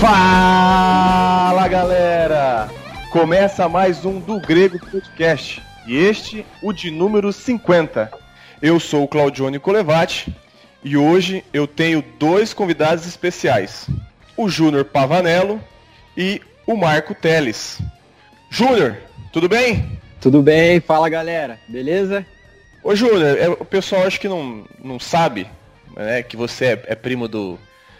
Fala galera! Começa mais um do Grego Podcast e este o de número 50. Eu sou o Claudione Colevati e hoje eu tenho dois convidados especiais: o Júnior Pavanello e o Marco Teles. Júnior, tudo bem? Tudo bem, fala galera, beleza? Ô Júnior, é, o pessoal acho que não, não sabe né, que você é, é primo do,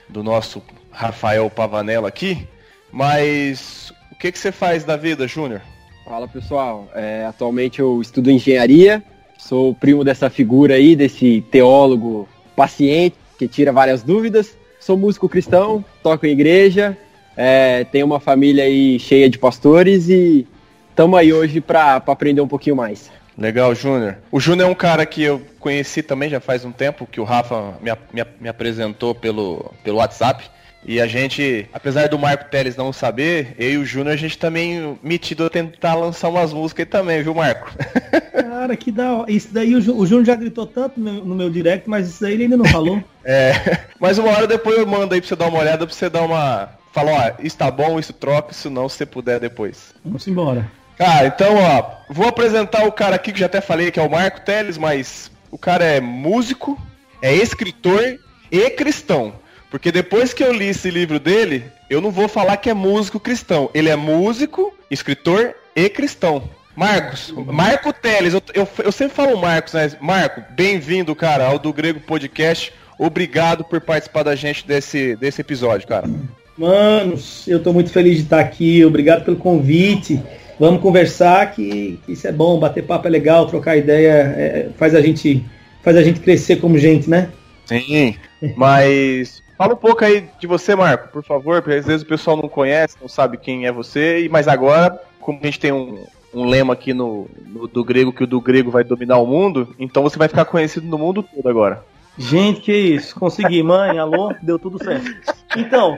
do nosso Rafael Pavanello aqui, mas o que, que você faz da vida, Júnior? Fala pessoal, é, atualmente eu estudo engenharia, sou primo dessa figura aí, desse teólogo paciente que tira várias dúvidas. Sou músico cristão, toco em igreja, é, tenho uma família aí cheia de pastores e estamos aí hoje para aprender um pouquinho mais. Legal, Júnior. O Júnior é um cara que eu conheci também já faz um tempo, que o Rafa me, me, me apresentou pelo, pelo WhatsApp. E a gente, apesar do Marco Teles não saber, eu e o Júnior, a gente também metido a tentar lançar umas músicas aí também, viu, Marco? Cara, que da hora. Isso daí o, Júnior já gritou tanto no meu, direct, mas isso aí ele ainda não falou. é, mas uma hora depois eu mando aí pra você dar uma olhada, pra você dar uma. Falar, ó, isso tá bom, isso troca, isso não, se você puder depois. Vamos embora. Cara, então, ó, vou apresentar o cara aqui que já até falei que é o Marco Teles, mas o cara é músico, é escritor e cristão. Porque depois que eu li esse livro dele, eu não vou falar que é músico cristão. Ele é músico, escritor e cristão. Marcos, Marco Teles, eu, eu, eu sempre falo Marcos, né? Marco, bem-vindo, cara, ao do Grego Podcast. Obrigado por participar da gente desse, desse episódio, cara. Manos, eu tô muito feliz de estar aqui. Obrigado pelo convite. Vamos conversar que, que isso é bom, bater papo é legal, trocar ideia é, faz a gente faz a gente crescer como gente, né? Sim, mas Fala um pouco aí de você, Marco, por favor, porque às vezes o pessoal não conhece, não sabe quem é você, mas agora, como a gente tem um, um lema aqui no, no, do grego que o do grego vai dominar o mundo, então você vai ficar conhecido no mundo todo agora. Gente, que isso, consegui, mãe, alô, deu tudo certo. Então,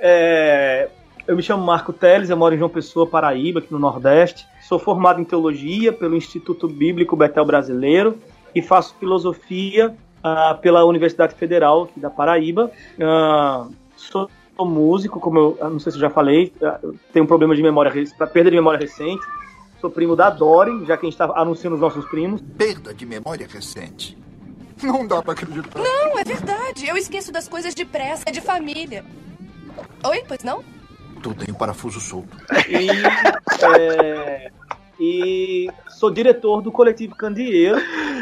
é, eu me chamo Marco Teles, eu moro em João Pessoa, Paraíba, aqui no Nordeste. Sou formado em teologia pelo Instituto Bíblico Betel Brasileiro e faço filosofia uh, pela Universidade Federal da Paraíba. Uh, sou músico, como eu não sei se eu já falei, uh, tenho um problema de memória, perda de memória recente. Sou primo da Dori, já que a gente está anunciando os nossos primos. Perda de memória recente. Não dá para acreditar. Não, é verdade. Eu esqueço das coisas depressa, é de família. Oi, pois não? Tu tem o parafuso solto. E, é, e sou diretor do Coletivo Candeeiro,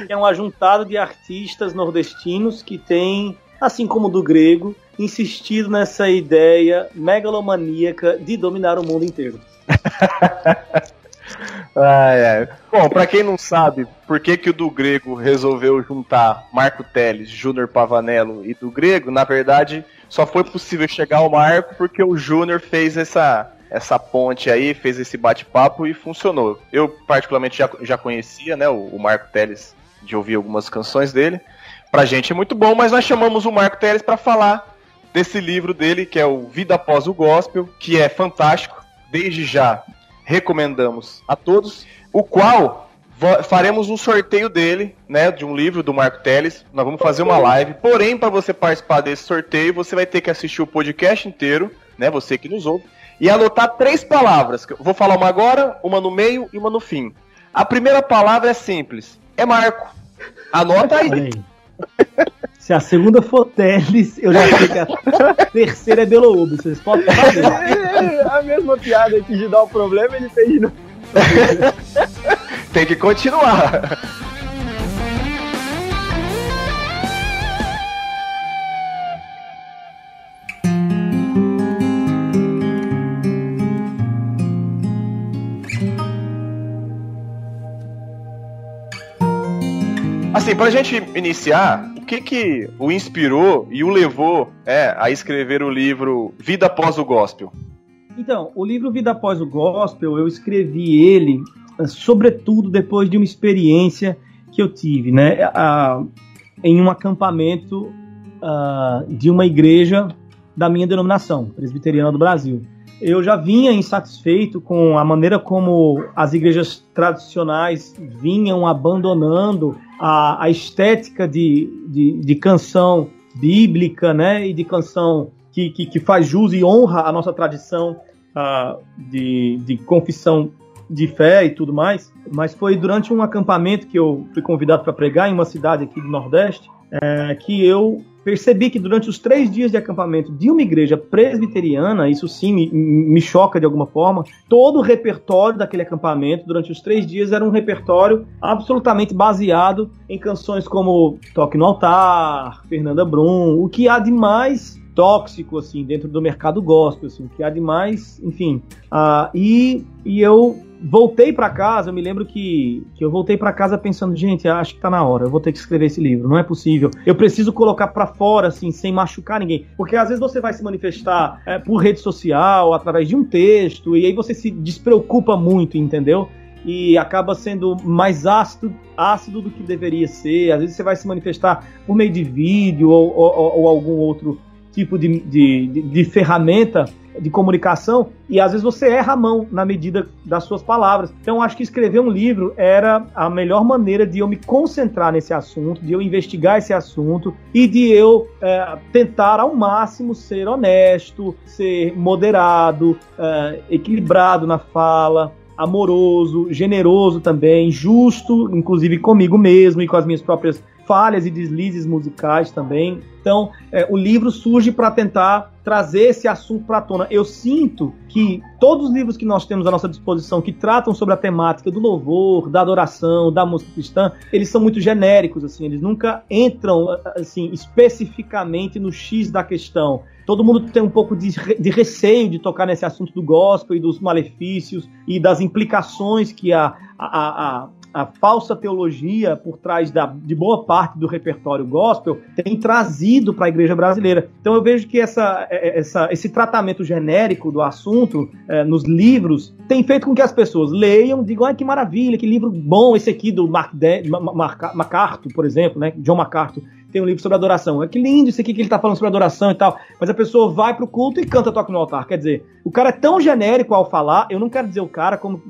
que é um ajuntado de artistas nordestinos que tem, assim como do grego, insistido nessa ideia megalomaníaca de dominar o mundo inteiro. Bom, para quem não sabe, por que, que o do grego resolveu juntar Marco Teles, Júnior Pavanello e do grego, na verdade, só foi possível chegar ao Marco porque o Júnior fez essa essa ponte aí, fez esse bate-papo e funcionou. Eu, particularmente, já, já conhecia, né, o, o Marco Teles, de ouvir algumas canções dele. Pra gente é muito bom, mas nós chamamos o Marco Teles para falar desse livro dele, que é o Vida Após o Gospel, que é fantástico. Desde já recomendamos a todos, o qual faremos um sorteio dele, né, de um livro do Marco Teles. Nós vamos fazer uma live. Porém, para você participar desse sorteio, você vai ter que assistir o podcast inteiro, né, você que nos ouve e anotar três palavras. Vou falar uma agora, uma no meio e uma no fim. A primeira palavra é simples. É Marco. Anota aí. Se a segunda for Teles, eu já sei que a terceira é Beloúbe. Vocês podem fazer. a mesma piada que de dar o problema, ele fez de novo. Tem que continuar. Assim, pra gente iniciar, o que que o inspirou e o levou é, a escrever o livro Vida Após o Gospel? Então, o livro Vida Após o Gospel, eu escrevi ele, eh, sobretudo depois de uma experiência que eu tive, né, a, em um acampamento uh, de uma igreja da minha denominação, presbiteriana do Brasil. Eu já vinha insatisfeito com a maneira como as igrejas tradicionais vinham abandonando a, a estética de, de, de, canção bíblica, né, e de canção que, que, que, faz jus e honra a nossa tradição uh, de, de confissão de fé e tudo mais. Mas foi durante um acampamento que eu fui convidado para pregar em uma cidade aqui do Nordeste, é, que eu percebi que durante os três dias de acampamento de uma igreja presbiteriana, isso sim me, me, choca de alguma forma, todo o repertório daquele acampamento durante os três dias era um repertório absolutamente baseado em canções como Toque no Altar, Fernanda Brum, o que há de mais tóxico assim dentro do mercado gospel, assim, que há de mais, enfim. Uh, e, e eu voltei para casa, eu me lembro que, que eu voltei para casa pensando, gente, acho que tá na hora, eu vou ter que escrever esse livro, não é possível. Eu preciso colocar para fora, assim, sem machucar ninguém. Porque às vezes você vai se manifestar é, por rede social, através de um texto, e aí você se despreocupa muito, entendeu? e acaba sendo mais ácido, ácido do que deveria ser. Às vezes você vai se manifestar por meio de vídeo ou, ou, ou algum outro tipo de, de, de, de ferramenta de comunicação e às vezes você erra a mão na medida das suas palavras. Então acho que escrever um livro era a melhor maneira de eu me concentrar nesse assunto, de eu investigar esse assunto e de eu é, tentar ao máximo ser honesto, ser moderado, é, equilibrado na fala, amoroso, generoso também, justo, inclusive comigo mesmo e com as minhas próprias falhas e deslizes musicais também. Então, é, o livro surge para tentar trazer esse assunto para a tona. Eu sinto que todos os livros que nós temos à nossa disposição que tratam sobre a temática do louvor, da adoração, da música cristã, eles são muito genéricos assim, eles nunca entram assim especificamente no X da questão. Todo mundo tem um pouco de, de receio de tocar nesse assunto do gospel e dos malefícios e das implicações que a, a, a a falsa teologia por trás da, de boa parte do repertório gospel tem trazido para a igreja brasileira. Então eu vejo que essa, é, é, essa, esse tratamento genérico do assunto é, nos livros tem feito com que as pessoas leiam, digam, ah, que maravilha, que livro bom esse aqui do Mark De Mark MacArthur, por exemplo, né? John MacArthur tem um livro sobre adoração. É que lindo isso aqui que ele está falando sobre adoração e tal. Mas a pessoa vai pro culto e canta toque no altar. Quer dizer, o cara é tão genérico ao falar, eu não quero dizer o cara como,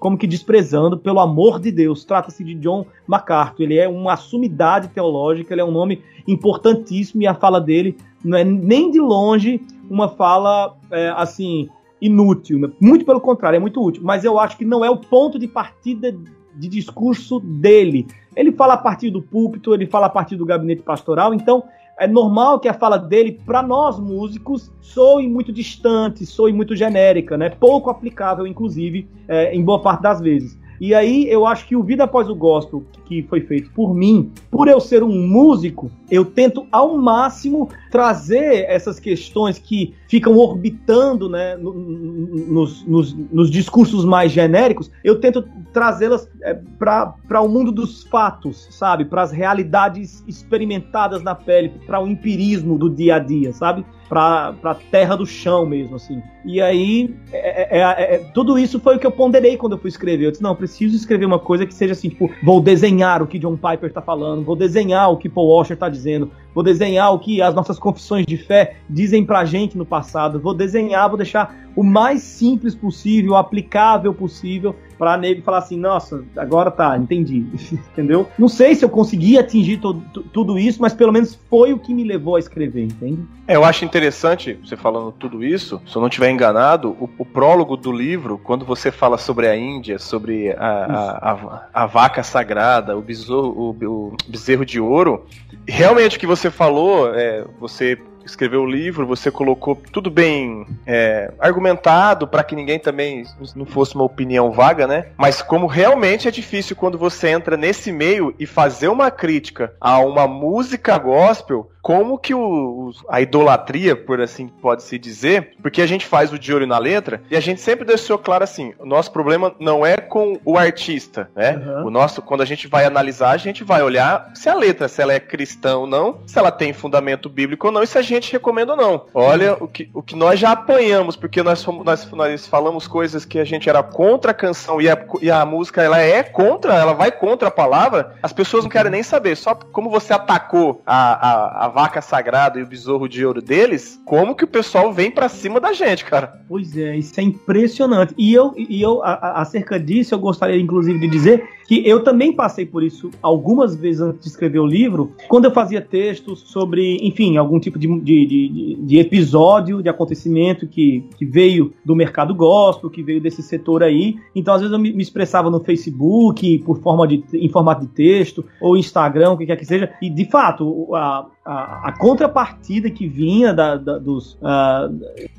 como que desprezando, pelo amor de Deus. Trata-se de John MacArthur. Ele é uma sumidade teológica, ele é um nome importantíssimo e a fala dele não é nem de longe uma fala é, assim inútil. Muito pelo contrário, é muito útil. Mas eu acho que não é o ponto de partida de discurso dele. Ele fala a partir do púlpito, ele fala a partir do gabinete pastoral, então é normal que a fala dele, para nós músicos, soe muito distante, soe muito genérica, né? pouco aplicável, inclusive, é, em boa parte das vezes. E aí eu acho que o Vida Após o Gospel, que foi feito por mim, por eu ser um músico, eu tento ao máximo trazer essas questões que ficam orbitando né, no, nos, nos, nos, discursos mais genéricos, eu tento trazê-las é, para o mundo dos fatos, sabe? Para as realidades experimentadas na pele, para o empirismo do dia a dia, sabe? Para a terra do chão mesmo, assim. E aí, é, é, é, é, tudo isso foi o que eu ponderei quando eu fui escrever. Eu disse, não, preciso escrever uma coisa que seja assim, tipo, vou desenhar o que John Piper está falando, vou desenhar o que Paul Washer está dizendo, vou desenhar o que as nossas confissões de fé dizem pra gente no passado, vou desenhar, vou deixar o mais simples possível, aplicável possível, para nego falar assim, nossa, agora tá, entendi, entendeu? Não sei se eu consegui atingir tudo isso, mas pelo menos foi o que me levou a escrever, entende? É, eu acho interessante, você falando tudo isso, se eu não estiver enganado, o, o, prólogo do livro, quando você fala sobre a Índia, sobre a, a, a, a vaca sagrada, o, besouro, o, o bezerro de ouro, realmente o que você falou, é, você escreveu o livro, você colocou tudo bem é, argumentado para que ninguém também não fosse uma opinião vaga, né? Mas como realmente é difícil quando você entra nesse meio e fazer uma crítica a uma música gospel como que o, a idolatria, por assim pode se dizer, porque a gente faz o de olho na letra e a gente sempre deixou claro assim: o nosso problema não é com o artista, né? Uhum. O nosso, quando a gente vai analisar, a gente vai olhar se a letra, se ela é cristã ou não, se ela tem fundamento bíblico ou não, e se a gente recomenda ou não. Olha o que, o que nós já apanhamos, porque nós, fomos, nós, nós falamos coisas que a gente era contra a canção e a, e a música ela é contra, ela vai contra a palavra, as pessoas não querem nem saber. Só como você atacou a, a, a vaca sagrada e o besouro de ouro deles, como que o pessoal vem pra cima da gente, cara? Pois é, isso é impressionante. E eu, e eu a- a- acerca disso, eu gostaria inclusive de dizer que eu também passei por isso algumas vezes antes de escrever o livro, quando eu fazia textos sobre, enfim, algum tipo de, de, de- de episódio, de acontecimento que, que veio do mercado gospel, que veio desse setor aí. Então, às vezes, eu me, me expressava no Facebook, por forma de, em formato de texto, ou Instagram, o que quer que seja. E, de fato, a, a, a contrapartida que vinha da- da- dos, ah,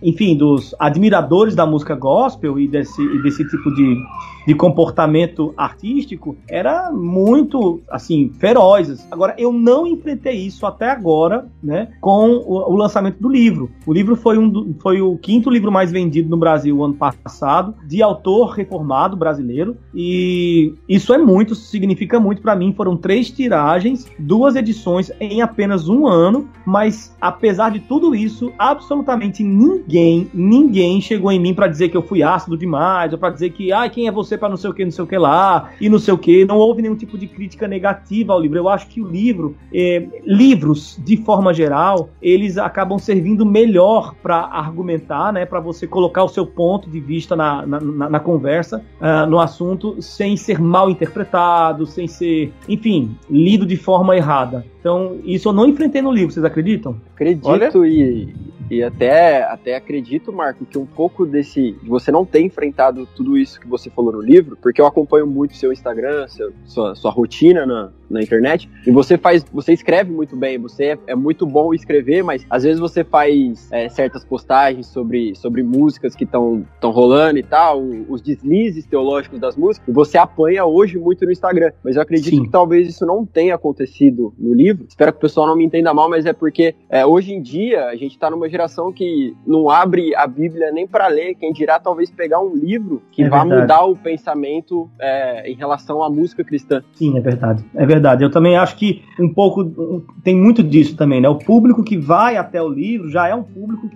enfim, dos admiradores da música gospel e desse, e desse tipo de, de comportamento artístico era muito, assim, ferozes. Agora, eu não enfrentei isso até agora, né, com o, o lançamento do livro. O livro foi, um foi o quinto livro mais vendido no Brasil ano passado, de autor reformado brasileiro, e isso é muito, significa muito para mim. Foram três tiragens, duas edições em apenas um ano, mas apesar de tudo isso, absolutamente ninguém, ninguém chegou em mim para dizer que eu fui ácido demais, ou para dizer que, ah, quem é você para não sei o que, não sei o que lá, e não sei o que. Não houve nenhum tipo de crítica negativa ao livro. Eu acho que o livro, eh, livros de forma geral, eles acabam servindo melhor para argumentar, né, para você colocar o seu ponto de vista na, na, na- na conversa, ah, no assunto, sem ser mal interpretado, sem ser, enfim, lido de forma errada. Então, isso eu não enfrentei no livro, vocês acreditam? Acredito Olha. e, e até, até acredito, Marco, que um pouco desse. de você não ter enfrentado tudo isso que você falou no livro, porque eu acompanho muito seu Instagram, seu- sua, sua rotina na, na internet, e você faz. Você escreve muito bem, você é, é muito bom escrever, mas às vezes você faz é, certas postagens sobre, sobre músicas que estão rolando e tal, os deslizes teológicos das músicas, e você apanha hoje muito no Instagram. Mas eu acredito Sim. que talvez isso não tenha acontecido no livro. Espero que o pessoal não me entenda mal, mas é porque é, hoje em dia a gente tá numa geração que não abre a Bíblia nem para ler, quem dirá talvez pegar um livro que É vá verdade. mudar o pensamento é, em relação à música cristã. Sim, é verdade. É verdade. Eu também acho que um pouco tem muito disso também, né? O público que vai até o livro já é um público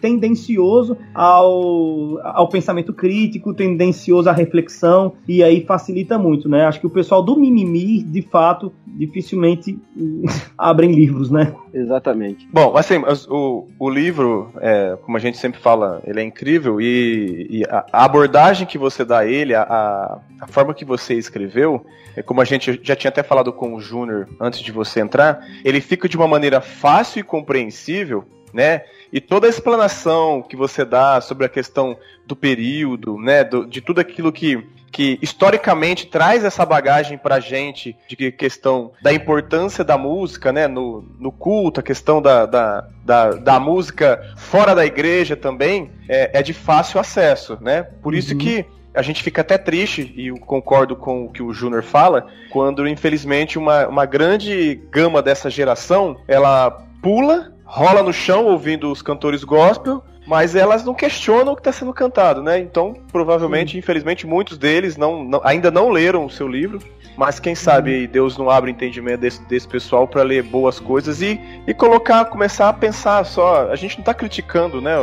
tendencioso ao, ao pensamento crítico, tendencioso à reflexão, e aí facilita muito, né? Acho que o pessoal do mimimi, de fato, dificilmente abrem livros, né? Exatamente. Bom, assim, as- o, o livro, é, como a gente sempre fala, ele é incrível e, e a, a abordagem que você dá a ele, a, a, a forma que você escreveu, é como a gente já tinha até falado com o Júnior antes de você entrar, ele fica de uma maneira fácil e compreensível, né? E toda a explanação que você dá sobre a questão do período, né? do- de tudo aquilo que, que historicamente traz essa bagagem pra gente, de que questão da importância da música, né? No, no culto, a questão da, da, da, da música fora da igreja também, é, é de fácil acesso, né? Por isso Uhum. que a gente fica até triste, e eu concordo com o que o Júnior fala, quando infelizmente uma, uma grande gama dessa geração, ela pula, rola no chão ouvindo os cantores gospel, mas elas não questionam o que está sendo cantado, né? Então, provavelmente, infelizmente, muitos deles não, não- ainda não leram o seu livro, mas quem sabe aí Deus não abre o entendimento desse, desse pessoal para ler boas coisas e, e colocar, começar a pensar só. A gente não está criticando, né?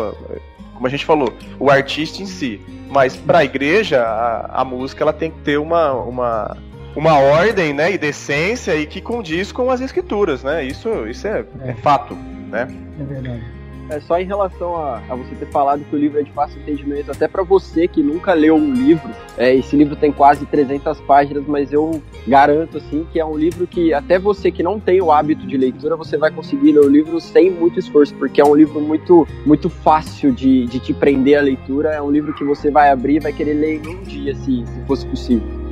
Como a gente falou, o artista em si, mas para a igreja a, música ela tem que ter uma, uma uma ordem, né, e decência e que condiz com as escrituras, né? Isso, isso é, é fato, né? É verdade. É só em relação a, a você ter falado que o livro é de fácil entendimento, até pra você que nunca leu um livro, é, esse livro tem quase 300 páginas, mas eu garanto assim que é um livro que até você que não tem o hábito de leitura, você vai conseguir ler o livro sem muito esforço, porque é um livro muito, muito fácil de, de te prender à leitura, é um livro que você vai abrir e vai querer ler em um dia, se, se fosse possível.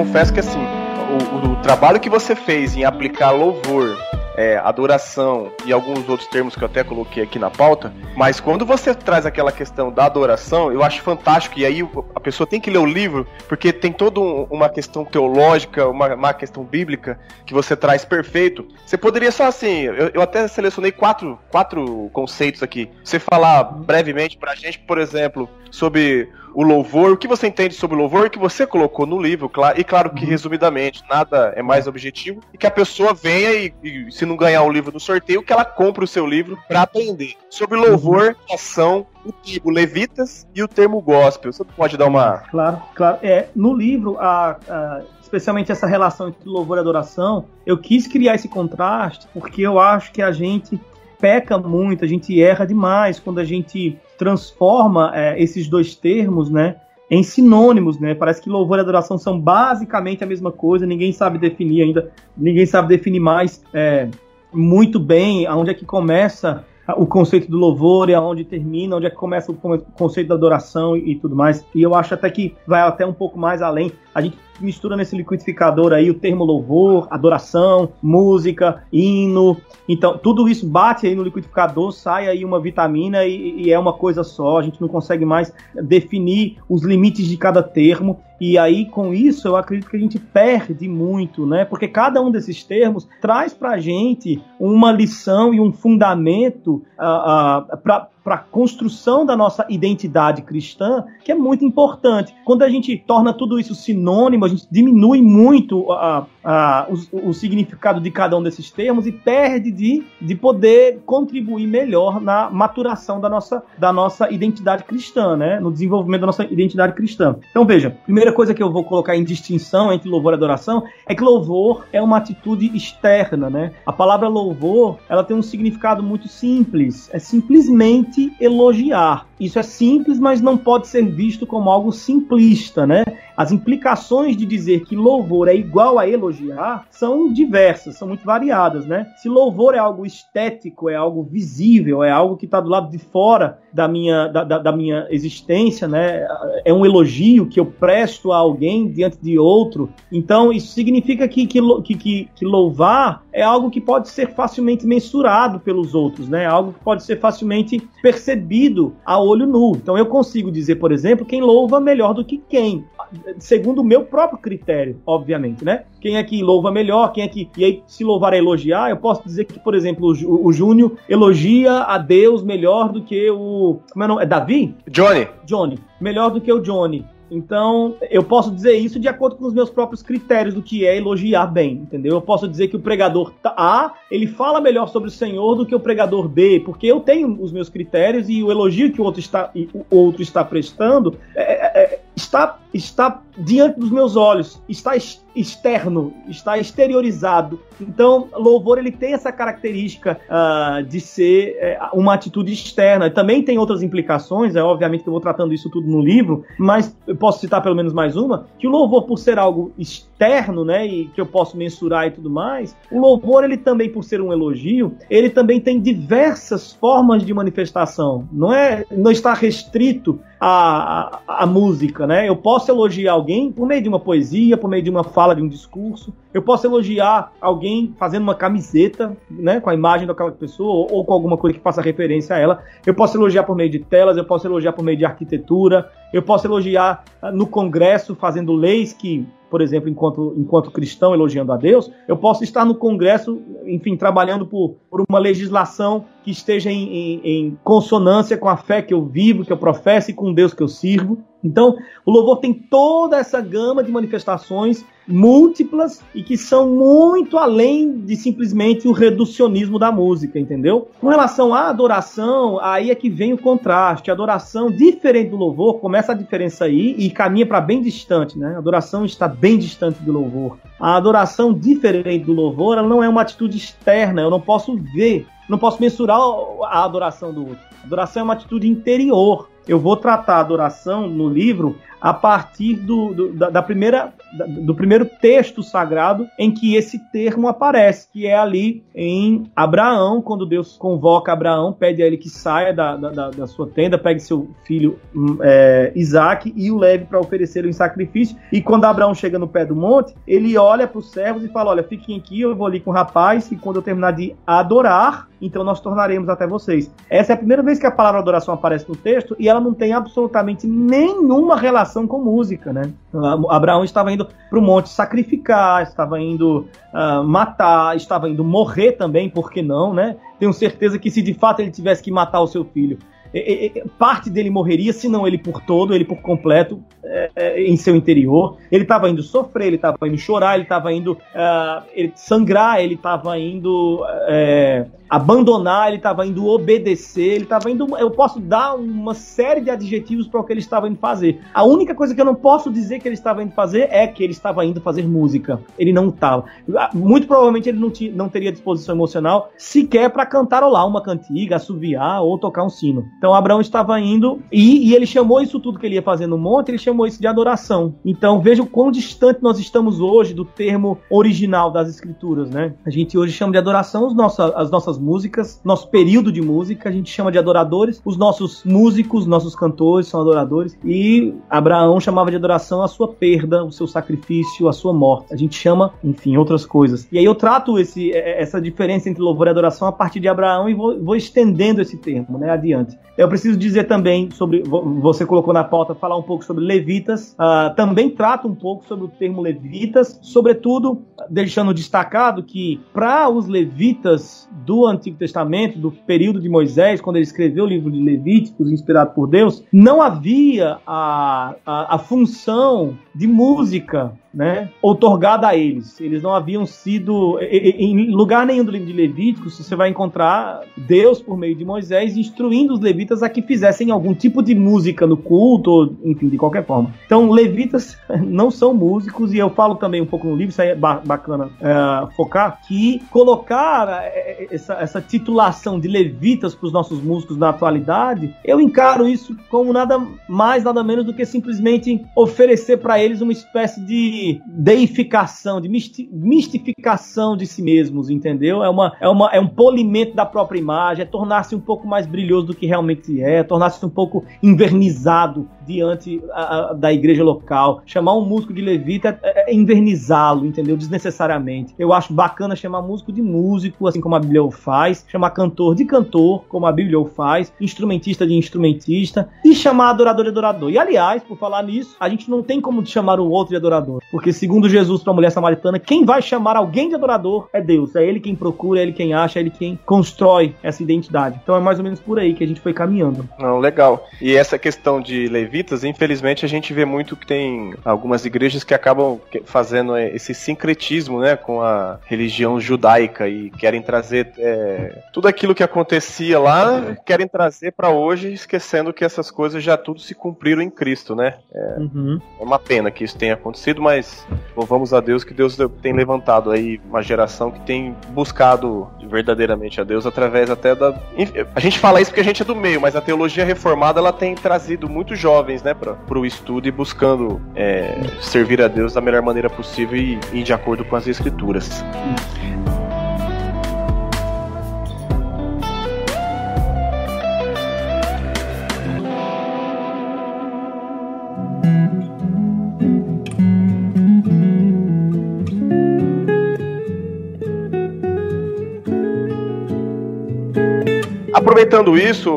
Confesso que assim, o, o- trabalho que você fez em aplicar louvor, é, adoração e alguns outros termos que eu até coloquei aqui na pauta, mas quando você traz aquela questão da adoração, eu acho fantástico, e aí a pessoa tem que ler o livro, porque tem toda um- uma questão teológica, uma, uma questão bíblica que você traz perfeito. Você poderia só assim, eu, eu até selecionei quatro, quatro conceitos aqui. Você falar brevemente pra gente, por exemplo, sobre o louvor, o que você entende sobre o louvor que você colocou no livro, claro, e claro que uhum. resumidamente, nada é mais objetivo, e que a pessoa venha e, e, se não ganhar o livro no sorteio, que ela compre o seu livro para aprender sobre louvor, uhum. ação, o termo levitas e o termo gospel. Você pode dar uma. Claro, claro. É, no livro, a, a especialmente essa relação entre louvor e adoração, eu quis criar esse contraste porque eu acho que a gente peca muito, a gente erra demais quando a gente transforma é, esses dois termos, né, em sinônimos, né? Parece que louvor e adoração são basicamente a mesma coisa, ninguém sabe definir ainda, ninguém sabe definir mais é, muito bem aonde é que começa o conceito do louvor e aonde termina, onde é que começa o conceito da adoração e, e tudo mais. E eu acho até que vai até um pouco mais além. A gente mistura nesse liquidificador aí o termo louvor, adoração, música, hino. Então, tudo isso bate aí no liquidificador, sai aí uma vitamina e, e, é uma coisa só. A gente não consegue mais definir os limites de cada termo. E aí, com isso, eu acredito que a gente perde muito, né? Porque cada um desses termos traz pra gente uma lição e um fundamento uh, uh, para para a construção da nossa identidade cristã, que é muito importante. Quando a gente torna tudo isso sinônimo, a gente diminui muito a, a, o, o, significado de cada um desses termos e perde de, de poder contribuir melhor na maturação da nossa, da nossa identidade cristã, né? no desenvolvimento da nossa identidade cristã. Então veja, primeira coisa que eu vou colocar em distinção entre louvor e adoração é que louvor é uma atitude externa. Né? A palavra louvor ela tem um significado muito simples, é simplesmente elogiar. Isso é simples, mas não pode ser visto como algo simplista, né? As implicações de dizer que louvor é igual a elogiar são diversas, são muito variadas, né? Se louvor é algo estético, é algo visível, é algo que está do lado de fora da minha, da, da, da, minha existência, né? É um elogio que eu presto a alguém diante de outro. Então, isso significa que, que, que, que louvar é algo que pode ser facilmente mensurado pelos outros, né? Algo que pode ser facilmente percebido a olho nu. Então, eu consigo dizer, por exemplo, quem louva melhor do que quem segundo o meu próprio critério, obviamente, né? Quem é que louva melhor, quem é que. E aí, se louvar é elogiar, eu posso dizer que, por exemplo, o, o Júnior elogia a Deus melhor do que o. Como é o nome? É Davi? Johnny. Johnny. Melhor do que o Johnny. Então, eu posso dizer isso de acordo com os meus próprios critérios do que é elogiar bem, entendeu? Eu posso dizer que o pregador A, ele fala melhor sobre o Senhor do que o pregador B, porque eu tenho os meus critérios e o elogio que o outro está, o outro está prestando é, é, é está, está diante dos meus olhos, está externo, está exteriorizado. Então, louvor ele tem essa característica uh, de ser uh, uma atitude externa. Também tem outras implicações, é obviamente que eu vou tratando isso tudo no livro, mas eu posso citar pelo menos mais uma, que o louvor por ser algo externo, né, e que eu posso mensurar e tudo mais, o louvor ele também por ser um elogio, ele também tem diversas formas de manifestação. Não é, não está restrito à, à música, né? Eu posso elogiar alguém por meio de uma poesia, por meio de uma fala, de um discurso. Eu posso elogiar alguém fazendo uma camiseta, né, com a imagem daquela pessoa ou, ou com alguma coisa que faça referência a ela. Eu posso elogiar por meio de telas, eu posso elogiar por meio de arquitetura, eu posso elogiar ah, no Congresso fazendo leis que por exemplo, enquanto, enquanto cristão elogiando a Deus, eu posso estar no Congresso, enfim, trabalhando por, por uma legislação que esteja em, em, em consonância com a fé que eu vivo, que eu professo e com Deus que eu sirvo. Então, o louvor tem toda essa gama de manifestações múltiplas e que são muito além de simplesmente o reducionismo da música, entendeu? Com relação à adoração, aí é que vem o contraste. A adoração, diferente do louvor, começa a diferença aí e caminha para bem distante, né? A adoração está bem distante do louvor. A adoração, diferente do louvor, ela não é uma atitude externa, eu não posso ver, não posso mensurar a adoração do outro. A adoração é uma atitude interior. Eu vou tratar a adoração no livro a partir do, do da, da, primeira, do primeiro texto sagrado em que esse termo aparece, que é ali em Abraão, quando Deus convoca Abraão, pede a ele que saia da, da, da sua tenda, pegue seu filho hum, é, Isaac e o leve para oferecer em sacrifício. E quando Abraão chega no pé do monte, ele olha para os servos e fala: Olha, fiquem aqui, eu vou ali com o rapaz, e quando eu terminar de adorar, então nós tornaremos até vocês. Essa é a primeira vez que a palavra adoração aparece no texto e ela não tem absolutamente nenhuma relação com música, né? Abraão estava indo para o monte sacrificar, estava indo uh, matar, estava indo morrer também, por que não, né? Tenho certeza que se de fato ele tivesse que matar o seu filho, parte dele morreria, se não ele por todo, ele por completo, é, é, em seu interior. Ele estava indo sofrer, ele estava indo chorar, ele estava indo uh, sangrar, ele estava indo uh, abandonar, ele estava indo obedecer, ele estava indo. Eu posso dar uma série de adjetivos para o que ele estava indo fazer. A única coisa que eu não posso dizer que ele estava indo fazer é que ele estava indo fazer música. Ele não estava. Muito provavelmente ele não, não teria disposição emocional sequer para cantarolar uma cantiga, assoviar ou tocar um sino. Então Abraão estava indo e, e, ele chamou isso tudo que ele ia fazer no monte, ele chamou isso de adoração. Então veja o quão distante nós estamos hoje do termo original das escrituras, né? A gente hoje chama de adoração os nossos, as nossas músicas, nosso período de música, a gente chama de adoradores, os nossos músicos, nossos cantores são adoradores, e Abraão chamava de adoração a sua perda, o seu sacrifício, a sua morte. A gente chama, enfim, outras coisas. E aí eu trato esse, é, é, essa diferença entre louvor e adoração a partir de Abraão e vou, vou estendendo esse termo, né, adiante. Eu preciso dizer também sobre, você colocou na pauta, falar um pouco sobre levitas, uh, também trato um pouco sobre o termo levitas, sobretudo deixando destacado que para os levitas do Antigo Testamento, do período de Moisés, quando ele escreveu o livro de Levíticos, inspirado por Deus, não havia a, a, a função de música né, otorgada a eles. Eles não haviam sido. Em lugar nenhum do livro de Levíticos, você vai encontrar Deus, por meio de Moisés, instruindo os levitas a que fizessem algum tipo de música no culto, ou, enfim, de qualquer forma. Então, levitas não são músicos, e eu falo também um pouco no livro, isso aí é bacana é, focar, que colocar é, é, essa, essa titulação de levitas para os nossos músicos na atualidade, eu encaro isso como nada mais, nada menos do que simplesmente oferecer para eles uma espécie de deificação, de mistificação de si mesmos, entendeu? É, uma, é, uma, é um polimento da própria imagem, é tornar-se um pouco mais brilhoso do que realmente é, tornar-se um pouco invernizado diante a, a, da igreja local. Chamar um músico de levita é, é invernizá-lo, entendeu? Desnecessariamente. Eu acho bacana chamar músico de músico, assim como a Bíblia o faz, chamar cantor de cantor, como a Bíblia o faz, instrumentista de instrumentista, e chamar adorador de adorador. E aliás, por falar nisso, a gente não tem como chamar o outro de adorador. Porque, segundo Jesus para a mulher samaritana, quem vai chamar alguém de adorador é Deus. É Ele quem procura, é Ele quem acha, é Ele quem constrói essa identidade. Então é mais ou menos por aí que a gente foi caminhando. Não, legal. E essa questão de infelizmente, a gente vê muito que tem algumas igrejas que acabam fazendo esse sincretismo né, com a religião judaica e querem trazer é, tudo aquilo que acontecia lá, querem trazer para hoje, esquecendo que essas coisas já tudo se cumpriram em Cristo, né? É, uhum. é uma pena que isso tenha acontecido, mas mas louvamos a Deus que Deus tem levantado aí uma geração que tem buscado verdadeiramente a Deus através até da. A gente fala isso porque a gente é do meio, mas a teologia reformada ela tem trazido muitos jovens, né, para o estudo e buscando é, servir a Deus da melhor maneira possível e, e de acordo com as Escrituras. Aproveitando isso,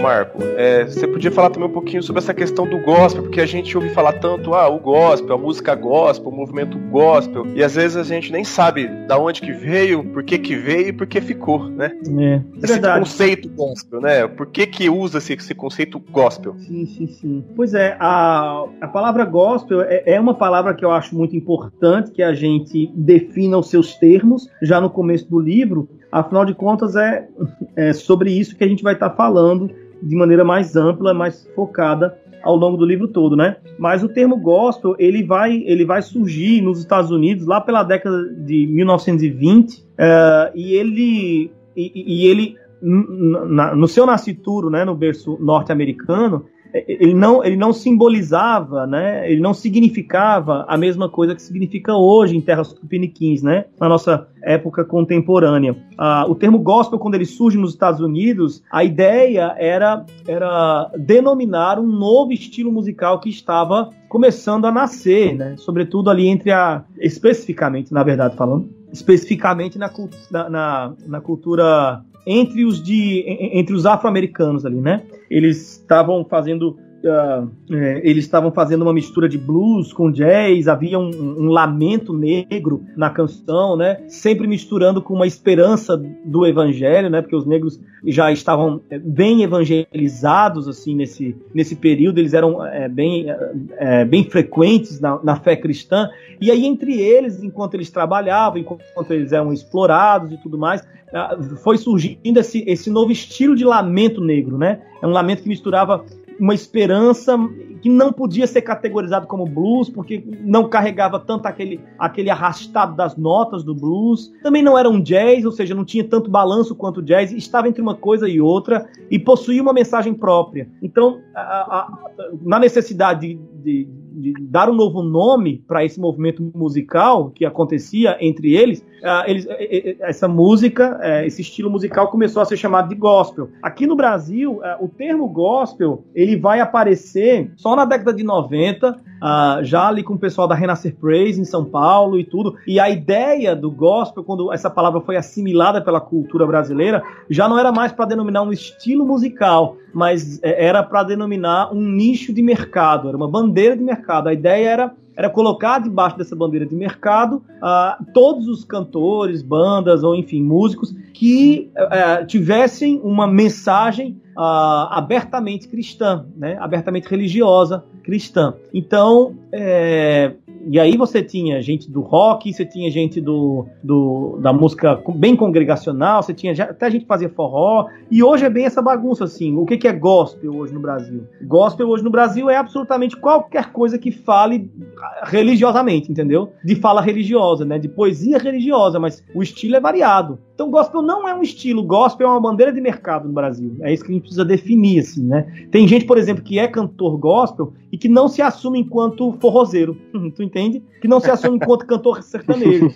Marco, é, você podia falar também um pouquinho sobre essa questão do gospel, porque a gente ouve falar tanto, ah, o gospel, a música gospel, o movimento gospel, e às vezes a gente nem sabe da onde que veio, por que que veio e por que ficou, né? É, esse verdade. conceito gospel, né? Por que que usa esse, esse conceito gospel? Sim, sim, sim. Pois é, a, a palavra gospel é, é uma palavra que eu acho muito importante que a gente defina os seus termos já no começo do livro, Afinal de contas, é, é sobre isso que a gente vai estar tá falando de maneira mais ampla, mais focada ao longo do livro todo, né? Mas o termo gospel ele vai ele vai surgir nos Estados Unidos lá pela década de 1920 uh, é, e ele e, e ele na, no seu nascituro, né, no berço norte-americano, ele não, ele não simbolizava, né? Ele não significava a mesma coisa que significa hoje em terras tupiniquins, né? Na nossa época contemporânea. Ah, o termo gospel, quando ele surge nos Estados Unidos, a ideia era, era denominar um novo estilo musical que estava começando a nascer, né? Sobretudo ali entre a. especificamente, na verdade, falando, especificamente na, na, na cultura entre os de entre os afro-americanos ali, né? Eles estavam fazendo uh, é, eles estavam fazendo uma mistura de blues com jazz, havia um, um, lamento negro na canção, né? Sempre misturando com uma esperança do evangelho, né? Porque os negros já estavam é, bem evangelizados assim nesse, nesse período, eles eram é, bem, é, bem frequentes na, na fé cristã. E aí entre eles, enquanto eles trabalhavam, enquanto eles eram explorados e tudo mais, ah, foi surgindo esse, esse novo estilo de lamento negro, né? É um lamento que misturava uma esperança que não podia ser categorizado como blues, porque não carregava tanto aquele, aquele arrastado das notas do blues. Também não era um jazz, ou seja, não tinha tanto balanço quanto o jazz, estava entre uma coisa e outra e possuía uma mensagem própria. Então, a, a, na necessidade de, de de dar um novo nome para esse movimento musical que acontecia entre eles, uh, eles essa música, esse estilo musical começou a ser chamado de gospel. Aqui no Brasil, o termo gospel ele vai aparecer só na década de 90, já ali com o pessoal da Renascer Praise em São Paulo e tudo. E a ideia do gospel, quando essa palavra foi assimilada pela cultura brasileira, já não era mais para denominar um estilo musical, mas era para denominar um nicho de mercado, era uma bandeira de mercado. A ideia era era colocar debaixo dessa bandeira de mercado uh, todos os cantores, bandas ou enfim músicos que uh, tivessem uma mensagem uh, abertamente cristã, né? abertamente religiosa cristã. Então, é, e aí você tinha gente do rock, você tinha gente do, do da música bem congregacional, você tinha até gente fazia forró, e hoje é bem essa bagunça assim. O que, que é gospel hoje no Brasil? Gospel hoje no Brasil é absolutamente qualquer coisa que fale religiosamente, entendeu? De fala religiosa, né? De poesia religiosa, mas o estilo é variado. Então, gospel não é um estilo, gospel é uma bandeira de mercado no Brasil. É isso que a gente precisa definir, assim, né? Tem gente, por exemplo, que é cantor gospel e que não se assume enquanto forrozeiro, tu entende? Que não se assume enquanto cantor sertanejo.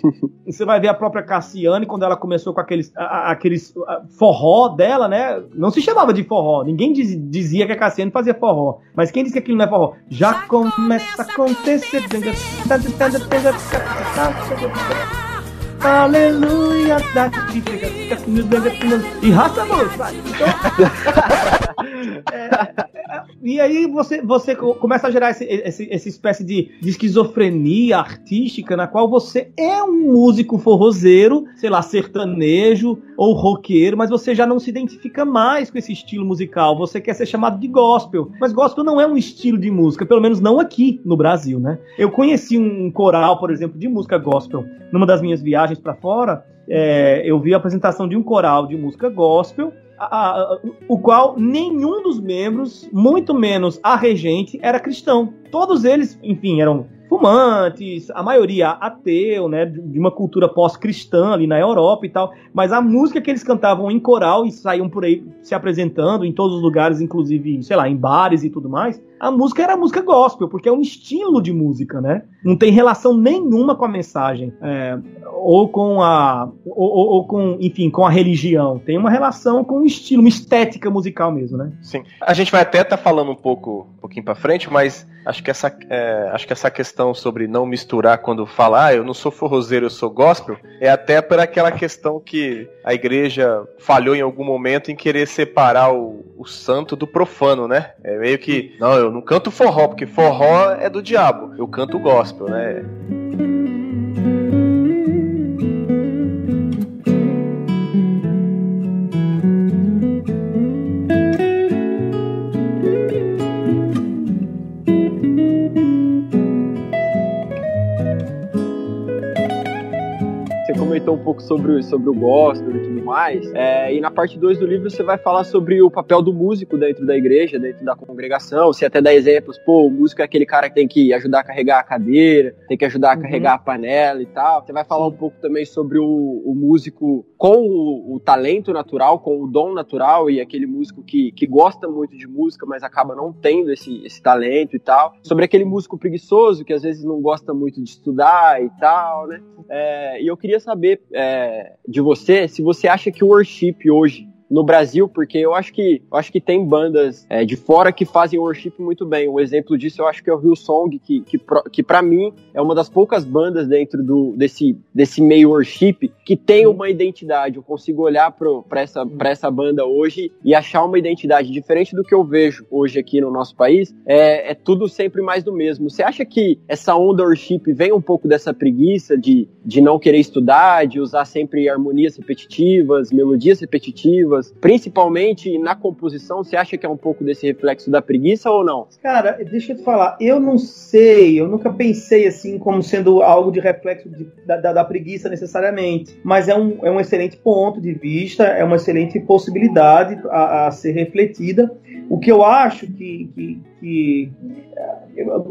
Você vai ver a própria Cassiane, quando ela começou com aqueles, a, aqueles a, forró dela, né? Não se chamava de forró, ninguém diz, dizia que a Cassiane fazia forró. Mas quem disse que aquilo não é forró? Já, Já começa a acontecer. Aleluia. E raça a Então, é, e aí você, você começa a gerar esse, esse, essa espécie de, de, esquizofrenia artística na qual você é um músico forrozeiro, sei lá, sertanejo ou roqueiro, mas você já não se identifica mais com esse estilo musical. Você quer ser chamado de gospel. Mas gospel não é um estilo de música, pelo menos não aqui no Brasil, né? Eu conheci um coral, por exemplo, de música gospel numa das minhas viagens para fora. É, eu vi a apresentação de um coral de música gospel a, a, o qual nenhum dos membros, muito menos a regente, era cristão. Todos eles, enfim, eram fumantes, a maioria ateu, né, de uma cultura pós-cristã ali na Europa e tal, mas a música que eles cantavam em coral e saíam por aí se apresentando em todos os lugares, inclusive, sei lá, em bares e tudo mais, a música era música gospel, porque é um estilo de música, né? Não tem relação nenhuma com a mensagem, é, ou com a, ou, ou, com, enfim, com a religião. Tem uma relação com o estilo, uma estética musical mesmo, né? Sim. A gente vai até estar tá falando um pouco, um pouquinho para frente, mas acho que essa, é, acho que essa questão sobre não misturar quando falar, ah, eu não sou forrozeiro, eu sou gospel, é até por aquela questão que a igreja falhou em algum momento em querer separar o, o santo do profano, né? É meio que, não, eu não canto forró, porque forró é do diabo, eu canto gospel, né? Comentou um pouco sobre, sobre o gospel e tudo mais. É, e na parte 2 do livro você vai falar sobre o papel do músico dentro da igreja, dentro da congregação. Você até dá exemplos, pô, o músico é aquele cara que tem que ajudar a carregar a cadeira, tem que ajudar a uhum. carregar a panela e tal. Você vai falar um pouco também sobre o, o músico com o, o, talento natural, com o dom natural e aquele músico que, que gosta muito de música, mas acaba não tendo esse, esse talento e tal. Sobre aquele músico preguiçoso que às vezes não gosta muito de estudar e tal, né? É, e eu queria saber é, de você se você acha que o worship hoje no Brasil, porque eu acho que eu acho que tem bandas é, de fora que fazem worship muito bem. Um exemplo disso eu acho que é o Hillsong, que, que, que para mim é uma das poucas bandas dentro do, desse, desse meio worship que tem uma identidade. Eu consigo olhar para essa, pra essa banda hoje e achar uma identidade diferente do que eu vejo hoje aqui no nosso país. É, é tudo sempre mais do mesmo. Você acha que essa onda worship vem um pouco dessa preguiça de, de não querer estudar, de usar sempre harmonias repetitivas, melodias repetitivas, principalmente na composição? Você acha que é um pouco desse reflexo da preguiça ou não? Cara, deixa eu te falar, eu não sei, eu nunca pensei assim como sendo algo de reflexo de, da, da, da, preguiça necessariamente, mas é um, é um excelente ponto de vista, é uma excelente possibilidade a, a ser refletida. O que eu acho que, que, que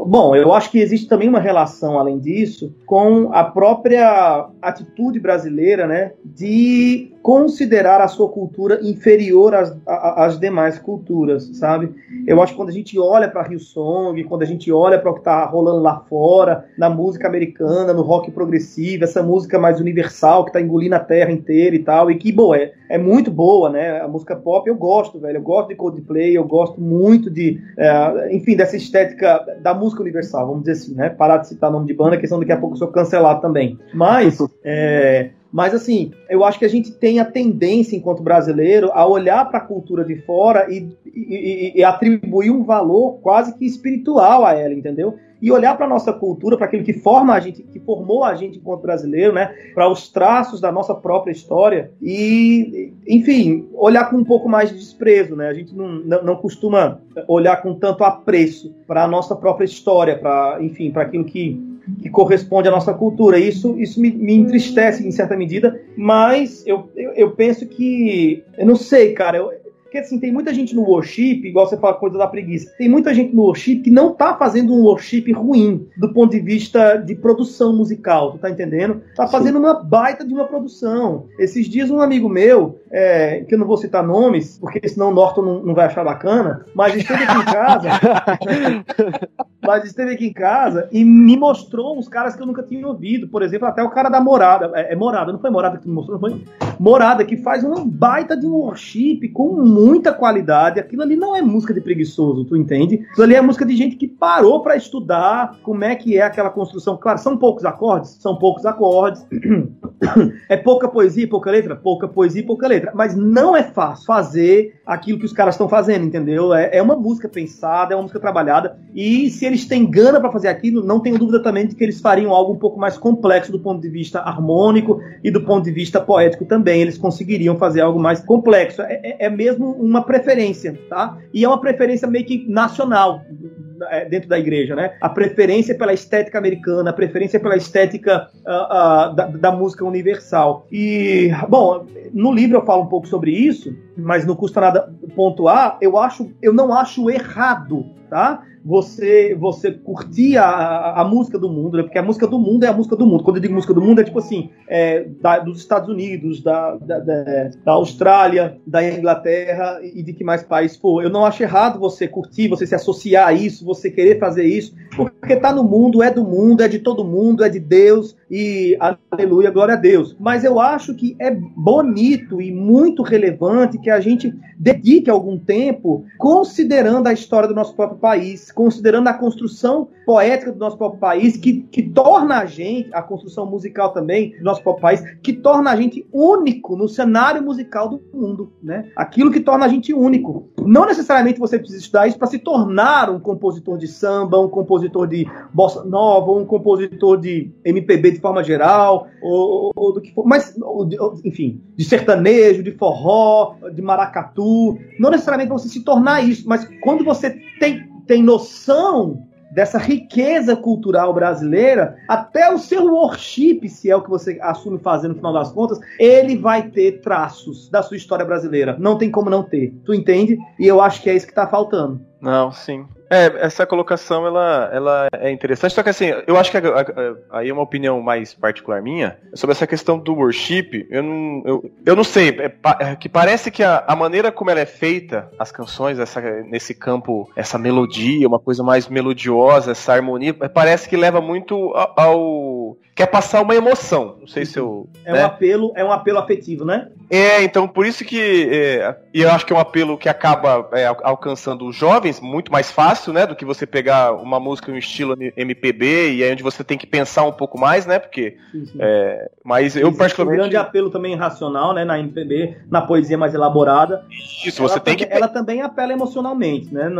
Bom, eu acho que existe também uma relação, além disso, com a própria atitude brasileira, né, de considerar a sua cultura inferior às, às demais culturas, sabe? Eu acho que quando a gente olha para Rio Song, quando a gente olha para o que está rolando lá fora, na música americana, no rock progressivo, essa música mais universal que está engolindo a terra inteira e tal, e que, bom, é, é muito boa, né? A música pop eu gosto, velho. Eu gosto de Coldplay, eu gosto muito de, é, enfim, dessa estética da música universal, vamos dizer assim, né? Parar de citar nome de banda, questão daqui a pouco eu sou cancelado também. Mas, é, mas assim, eu acho que a gente tem a tendência, enquanto brasileiro, a olhar para a cultura de fora e, e, e, atribuir um valor quase que espiritual a ela, entendeu? E olhar para a nossa cultura, para aquilo que forma a gente, que formou a gente enquanto brasileiro, né? Para os traços da nossa própria história e, enfim, olhar com um pouco mais de desprezo, né? A gente não, não, não costuma olhar com tanto apreço para a nossa própria história, para, enfim, para aquilo que que corresponde à nossa cultura. Isso, isso me, me entristece em certa medida, mas eu, eu, eu, penso que. Eu não sei, cara. Eu, porque assim, tem muita gente no worship, igual você fala coisa da preguiça, tem muita gente no worship que não tá fazendo um worship ruim do ponto de vista de produção musical, tu tá entendendo? Tá fazendo Sim. uma baita de uma produção. Esses dias um amigo meu, é, que eu não vou citar nomes, porque senão o Norton não, não vai achar bacana, mas esteve aqui em casa. mas esteve aqui em casa e me mostrou uns caras que eu nunca tinha ouvido. Por exemplo, até o cara da Morada. É, é Morada, não foi Morada que me mostrou, não foi? Morada, que faz uma baita de um worship com muita qualidade. Aquilo ali não é música de preguiçoso, tu entende? Aquilo ali é música de gente que parou para estudar como é que é aquela construção. Claro, são poucos acordes, são poucos acordes. é pouca poesia e pouca letra, pouca poesia e pouca letra. Mas não é fácil fazer aquilo que os caras estão fazendo, entendeu? É, é, uma música pensada, é uma música trabalhada. E se eles têm gana para fazer aquilo, não tenho dúvida também de que eles fariam algo um pouco mais complexo do ponto de vista harmônico e do ponto de vista poético também. Eles conseguiriam fazer algo mais complexo. É, é, é mesmo uma preferência, tá? E é uma preferência meio que nacional é, dentro da igreja, né? A preferência pela estética americana, a preferência pela estética uh, uh, da, da, música universal. E, bom, no livro eu falo um pouco sobre isso, mas não custa nada pontuar. Eu acho, eu não acho errado, tá? Você você curtir a, a, música do mundo, né? Porque a música do mundo é a música do mundo. Quando eu digo música do mundo, é tipo assim, é, da, dos Estados Unidos, da, da, da, Austrália, da Inglaterra e de que mais país for. Eu não acho errado você curtir, você se associar a isso, você querer fazer isso, porque tá no mundo, é do mundo, é de todo mundo, é de Deus e aleluia, glória a Deus. Mas eu acho que é bonito e muito relevante que a gente dedique algum tempo considerando a história do nosso próprio país, considerando a construção poética do nosso próprio país, que, que torna a gente, a construção musical também do nosso próprio país, que torna a gente único no cenário musical do mundo, né? Aquilo que torna a gente único. Não necessariamente você precisa estudar isso para se tornar um compositor de samba, um compositor de bossa nova, um compositor de MPB de forma geral, ou, ou do que for, mas, ou, enfim, de sertanejo, de forró, de maracatu. Não necessariamente você se tornar isso, mas quando você tem, tem noção dessa riqueza cultural brasileira, até o seu worship, se é o que você assume fazer no final das contas, ele vai ter traços da sua história brasileira. Não tem como não ter. Tu entende? E eu acho que é isso que está faltando. Não, sim. É, essa colocação ela, ela é interessante, só que assim, eu acho que aí é uma opinião mais particular minha sobre essa questão do worship. Eu não, eu, eu não sei, é, é, que parece que a, a, maneira como ela é feita, as canções, essa, nesse campo, essa melodia, uma coisa mais melodiosa, essa harmonia, parece que leva muito ao. ao quer passar uma emoção. Não sei se eu. É né? um apelo, é um apelo afetivo, né? É, então por isso que. É, e eu acho que é um apelo que acaba é, alcançando os jovens muito mais fácil, né? Do que você pegar uma música um estilo MPB e aí onde você tem que pensar um pouco mais, né? Porque. Sim, sim. É, mas eu Existe particularmente. um grande apelo também racional, né? Na MPB, na poesia mais elaborada. Isso, ela você tem que. Ela também apela emocionalmente, né?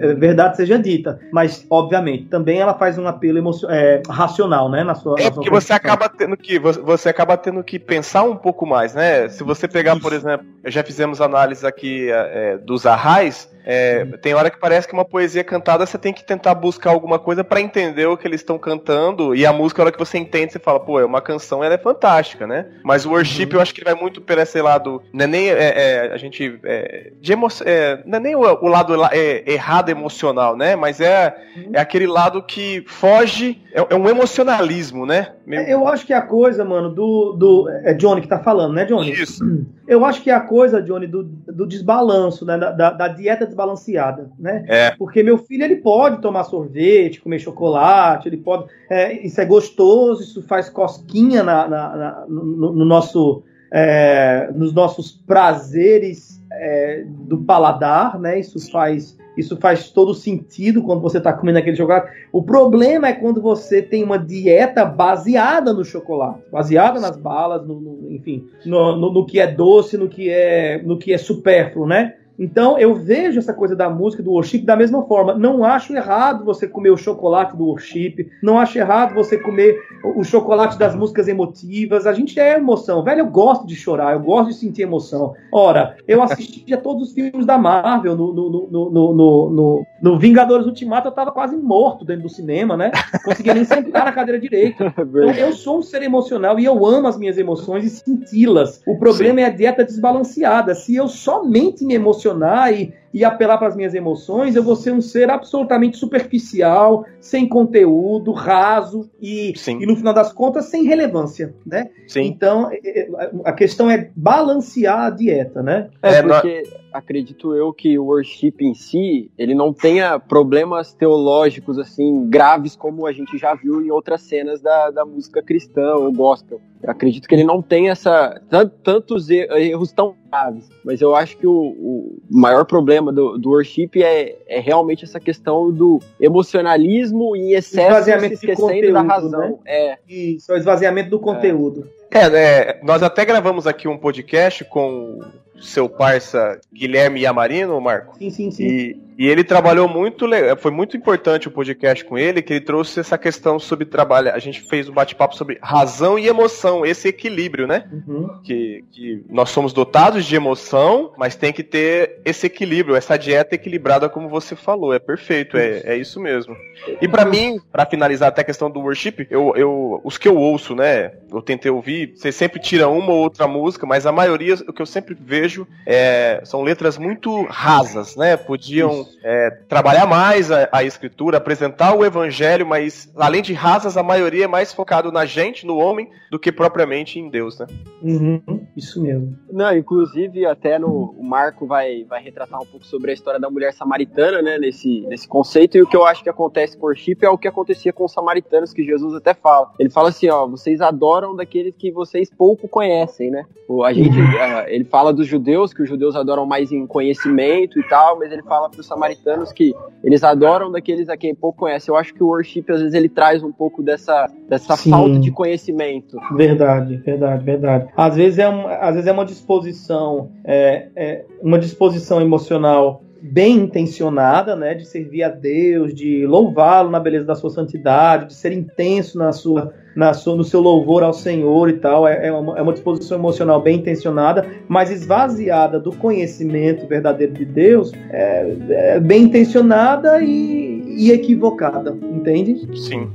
É verdade seja dita. Mas, obviamente, também ela faz um apelo emocio... é, racional, né? Na sua. É porque você acaba tendo que. Você acaba tendo que pensar um pouco mais, né? Se você pegar, por exemplo, já fizemos análise aqui é, dos arrais, é, tem hora que parece que uma poesia cantada você tem que tentar buscar alguma coisa para entender o que eles estão cantando. E a música, a hora que você entende, você fala, pô, é uma canção, ela é fantástica, né? Mas o worship, uhum. eu acho que ele vai muito pelo esse lado. Não é nem é, é, a gente. É, de emo, é, não é nem o, o lado é, errado emocional, né? Mas é, uhum. é aquele lado que foge. É, é um emocionalismo, né? Meio... Eu acho que a coisa, mano, do. do é Johnny que tá falando, né, Johnny? Isso. Eu acho que a coisa, Johnny, do, do desbalanço, né? Da, da, da dieta desbalanceada, né? É. Porque meu filho ele pode tomar sorvete, comer chocolate, ele pode, é, isso é gostoso, isso faz cosquinha na, na, na no, no, nosso, é, nos nossos prazeres é, do paladar, né? Isso faz isso faz todo sentido quando você está comendo aquele chocolate. O problema é quando você tem uma dieta baseada no chocolate, baseada nas balas, no, no enfim, no, no, no, que é doce, no que é, no que é supérfluo, né? Então eu vejo essa coisa da música, do worship, da mesma forma. Não acho errado você comer o chocolate do worship, não acho errado você comer o chocolate das músicas emotivas. A gente é emoção. Velho, eu gosto de chorar, eu gosto de sentir emoção. Ora, eu assisti a todos os filmes da Marvel, no, no, no, no, no, no Vingadores Ultimato eu tava quase morto dentro do cinema, né? Conseguia nem sentar na cadeira direita. Então eu sou um ser emocional e eu amo as minhas emoções e senti-las. O problema Sim. é a dieta desbalanceada. Se eu somente me emociono emocionar e, e apelar para as minhas emoções, eu vou ser um ser absolutamente superficial, sem conteúdo, raso e, e no final das contas sem relevância, né? Sim. Então é, é, a questão é balancear a dieta, né? É, porque acredito eu que o worship em si, ele não tenha problemas teológicos assim graves como a gente já viu em outras cenas da, da música cristã ou gospel. Eu acredito que ele não tem essa tantos erros tão graves, mas eu acho que o, o maior problema do, do worship é, é realmente essa questão do emocionalismo em excesso, se esquecendo conteúdo, da razão. Né? É. Isso, é o esvaziamento do conteúdo. É, é, nós até gravamos aqui um podcast com seu parça Guilherme Yamarino, Marco. Sim, sim, sim. E, e ele trabalhou muito, foi muito importante o podcast com ele, que ele trouxe essa questão sobre trabalho. A gente fez um bate-papo sobre razão e emoção, esse equilíbrio, né? Uhum. Que, que nós somos dotados de emoção, mas tem que ter esse equilíbrio, essa dieta equilibrada, como você falou. É perfeito, é, é isso mesmo. E para mim, para finalizar até a questão do worship, eu, eu, os que eu ouço, né? Eu tentei ouvir, você sempre tira uma ou outra música, mas a maioria, o que eu sempre vejo, é, são letras muito rasas, né? Podiam é, trabalhar mais a, a, escritura, apresentar o evangelho, mas além de rasas, a maioria é mais focado na gente, no homem, do que propriamente em Deus, né? Uhum, isso mesmo. Não, inclusive até no o Marco vai, vai retratar um pouco sobre a história da mulher samaritana, né, nesse, nesse conceito, e o que eu acho que acontece com o worship é o que acontecia com os samaritanos, que Jesus até fala. Ele fala assim, ó, vocês adoram daqueles que vocês pouco conhecem, né? A gente, uhum. ele fala dos judeus, que os judeus adoram mais em conhecimento e tal, mas ele fala para os samaritanos que eles adoram daqueles a quem pouco conhece. Eu acho que o worship, às vezes, ele traz um pouco dessa, dessa falta de conhecimento. Verdade, verdade, verdade. Às vezes é, um, às vezes é uma disposição, é, é uma disposição emocional bem intencionada, né, de servir a Deus, de louvá-lo na beleza da sua santidade, de ser intenso na sua, na sua, no seu louvor ao Senhor e tal, é, é, uma, é uma disposição emocional bem intencionada, mas esvaziada do conhecimento verdadeiro de Deus, é, é bem intencionada e, e equivocada, entende? Sim.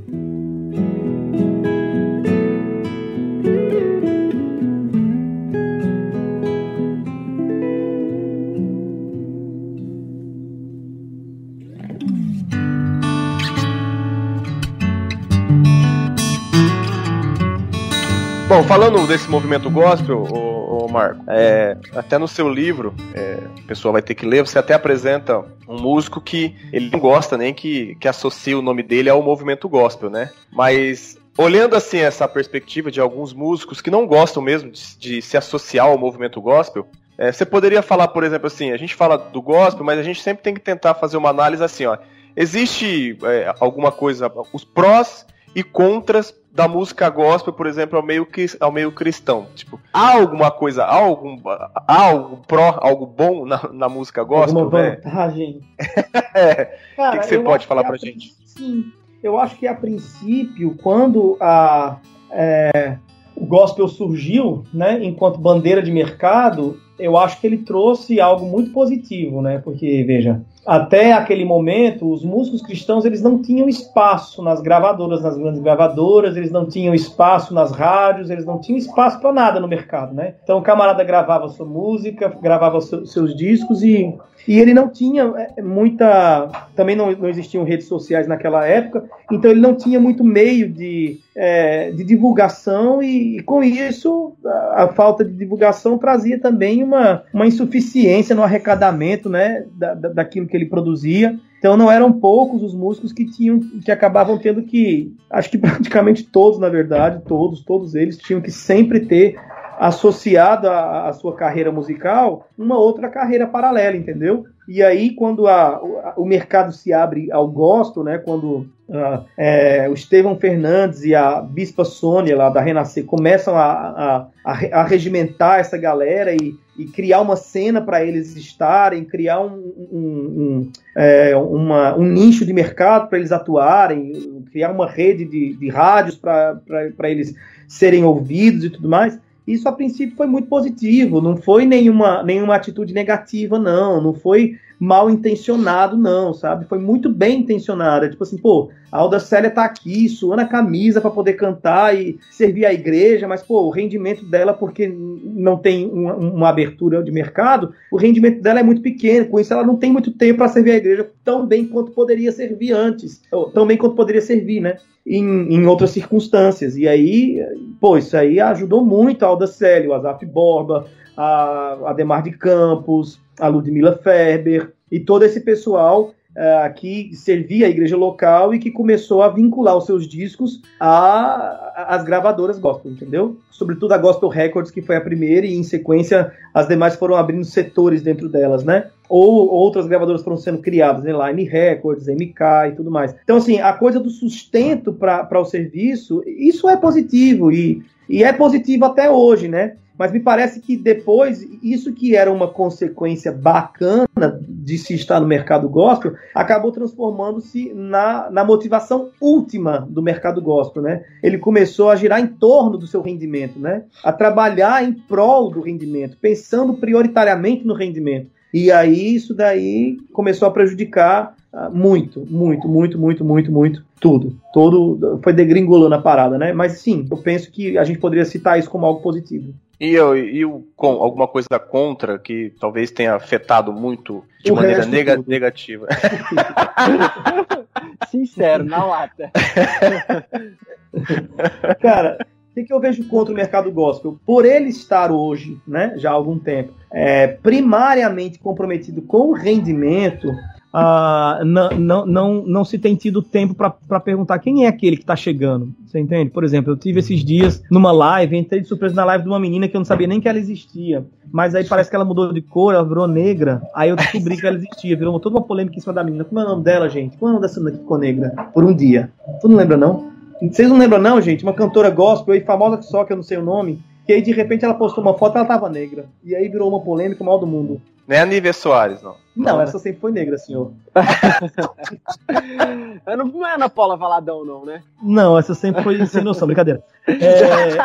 Bom, falando desse movimento gospel, o, Marco, é, até no seu livro, é, a pessoa vai ter que ler, você até apresenta um músico que ele não gosta nem que, que associe o nome dele ao movimento gospel, né? Mas olhando assim essa perspectiva de alguns músicos que não gostam mesmo de, de se associar ao movimento gospel, é, você poderia falar, por exemplo, assim, a gente fala do gospel, mas a gente sempre tem que tentar fazer uma análise assim, ó. Existe é, alguma coisa, os prós e contras da música gospel, por exemplo, ao meio, ao meio cristão. Tipo, há alguma coisa, há algum, há algo pró, algo bom na, na música gospel? Alguma né? vantagem? é. o que, que você pode falar pra gente? Sim, eu acho que a princípio, quando a, é, o gospel surgiu, né, enquanto bandeira de mercado, eu acho que ele trouxe algo muito positivo, né? Porque, veja, até aquele momento, os músicos cristãos eles não tinham espaço nas gravadoras, nas grandes gravadoras, eles não tinham espaço nas rádios, eles não tinham espaço para nada no mercado, né? Então o camarada gravava sua música, gravava seus discos e e ele não tinha é, muita. Também não, não existiam redes sociais naquela época, então ele não tinha muito meio de, é, de divulgação, e, e, com isso a, a, falta de divulgação trazia também uma, uma insuficiência no arrecadamento né, da, da, daquilo que ele produzia. Então não eram poucos os músicos que tinham que acabavam tendo que, acho que praticamente todos, na verdade, todos, todos eles tinham que sempre ter associado à, sua carreira musical uma outra carreira paralela, entendeu? E aí, quando a, o, o mercado se abre ao gosto, né, quando uh, é, o Estevão Fernandes e a Bispa Sônia, lá da Renascer, começam a, a, a regimentar essa galera e, e criar uma cena para eles estarem, criar um, um, um, é, uma, um nicho de mercado para eles atuarem, criar uma rede de, de rádios para eles serem ouvidos e tudo mais isso a princípio foi muito positivo, não foi nenhuma, nenhuma atitude negativa, não, não foi mal intencionado, não, sabe? Foi muito bem intencionada. Tipo assim, pô, a Alda Célia tá aqui, suando a camisa para poder cantar e servir a igreja, mas, pô, o rendimento dela, porque não tem uma, uma, abertura de mercado, o rendimento dela é muito pequeno, com isso ela não tem muito tempo para servir a igreja tão bem quanto poderia servir antes, tão bem quanto poderia servir, né? Em, em, outras circunstâncias. E aí, pô, isso aí ajudou muito a Alda Célia, o Azaf Borba, a Ademar de Campos, a Ludmila Ferber e todo esse pessoal uh, que servia a igreja local e que começou a vincular os seus discos às gravadoras gospel, entendeu? Sobretudo a Gospel Records, que foi a primeira, e em sequência as demais foram abrindo setores dentro delas, né? Ou outras gravadoras foram sendo criadas, né? Line Records, MK e tudo mais. Então, assim, a coisa do sustento para o serviço, isso é positivo e, e é positivo até hoje, né? Mas me parece que depois, isso que era uma consequência bacana de se estar no mercado gospel, acabou transformando-se na, na motivação última do mercado gospel, né? Ele começou a girar em torno do seu rendimento, né? A trabalhar em prol do rendimento, pensando prioritariamente no rendimento. E aí isso daí começou a prejudicar uh, muito, muito, muito, muito, muito, muito tudo. Todo foi degringolando a parada, né? Mas sim, eu penso que a gente poderia citar isso como algo positivo. E, e o, com, alguma coisa contra que talvez tenha afetado muito de o maneira nega, negativa? Sincero, na lata. Cara, o que, que, eu vejo contra o mercado gospel? Por ele estar hoje, né, já há algum tempo, é, primariamente comprometido com o rendimento, ah, não, não, não, se tem tido tempo para perguntar quem é aquele que está chegando. Você entende? Por exemplo, eu tive esses dias numa live, entrei de surpresa na live de uma menina que eu não sabia nem que ela existia. Mas aí parece que ela mudou de cor, ela virou negra. Aí eu descobri que ela existia. Virou toda uma polêmica em cima da menina. Como é o nome dela, gente? Como é o nome dessa menina que ficou negra? Por um dia. Tu não lembra, não? Vocês não lembram, não, gente? Uma cantora gospel aí, famosa que só, que eu não sei o nome. Que aí de repente ela postou uma foto e ela tava negra. E aí virou uma polêmica mal do mundo. Nem a Nívia Soares, não. Não, não essa né? sempre foi negra, senhor. não, não é Ana Paula Valadão, não, né? Não, essa sempre foi sem noção, brincadeira. É...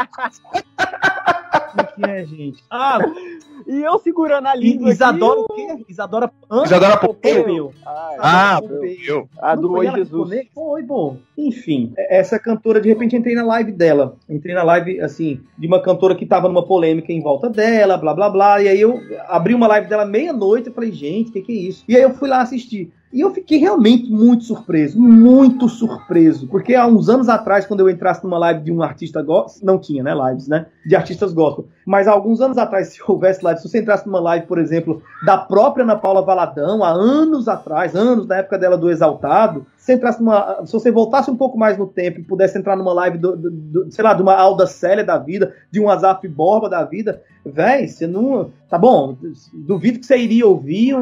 que é, gente? Ah, e eu segurando a língua. Isadora o quê? Isadora. Hã? Isadora Pompeu. Ah, Pompeu. A do Oi Jesus. Foi, bom. Enfim, essa cantora, de repente, entrei na live dela. Entrei na live, assim, de uma cantora que tava numa polêmica em volta dela, blá blá blá. E aí eu abri uma live dela meia-noite e falei, gente, o que, que é isso? E aí eu fui lá assistir. E eu fiquei realmente muito surpreso, muito surpreso, porque há uns anos atrás, quando eu entrasse numa live de um artista gospel, não tinha, né, lives, né, de artistas gospel, mas há alguns anos atrás, se houvesse live, se você entrasse numa live, por exemplo, da própria Ana Paula Valadão, há anos atrás, anos da época dela do Exaltado, se entrasse numa, se você voltasse um pouco mais no tempo e pudesse entrar numa live do, do, do sei lá, de uma Alda Célia da vida, de um Azaf Borba da vida, véi, você não. Tá bom, duvido que você iria ouvir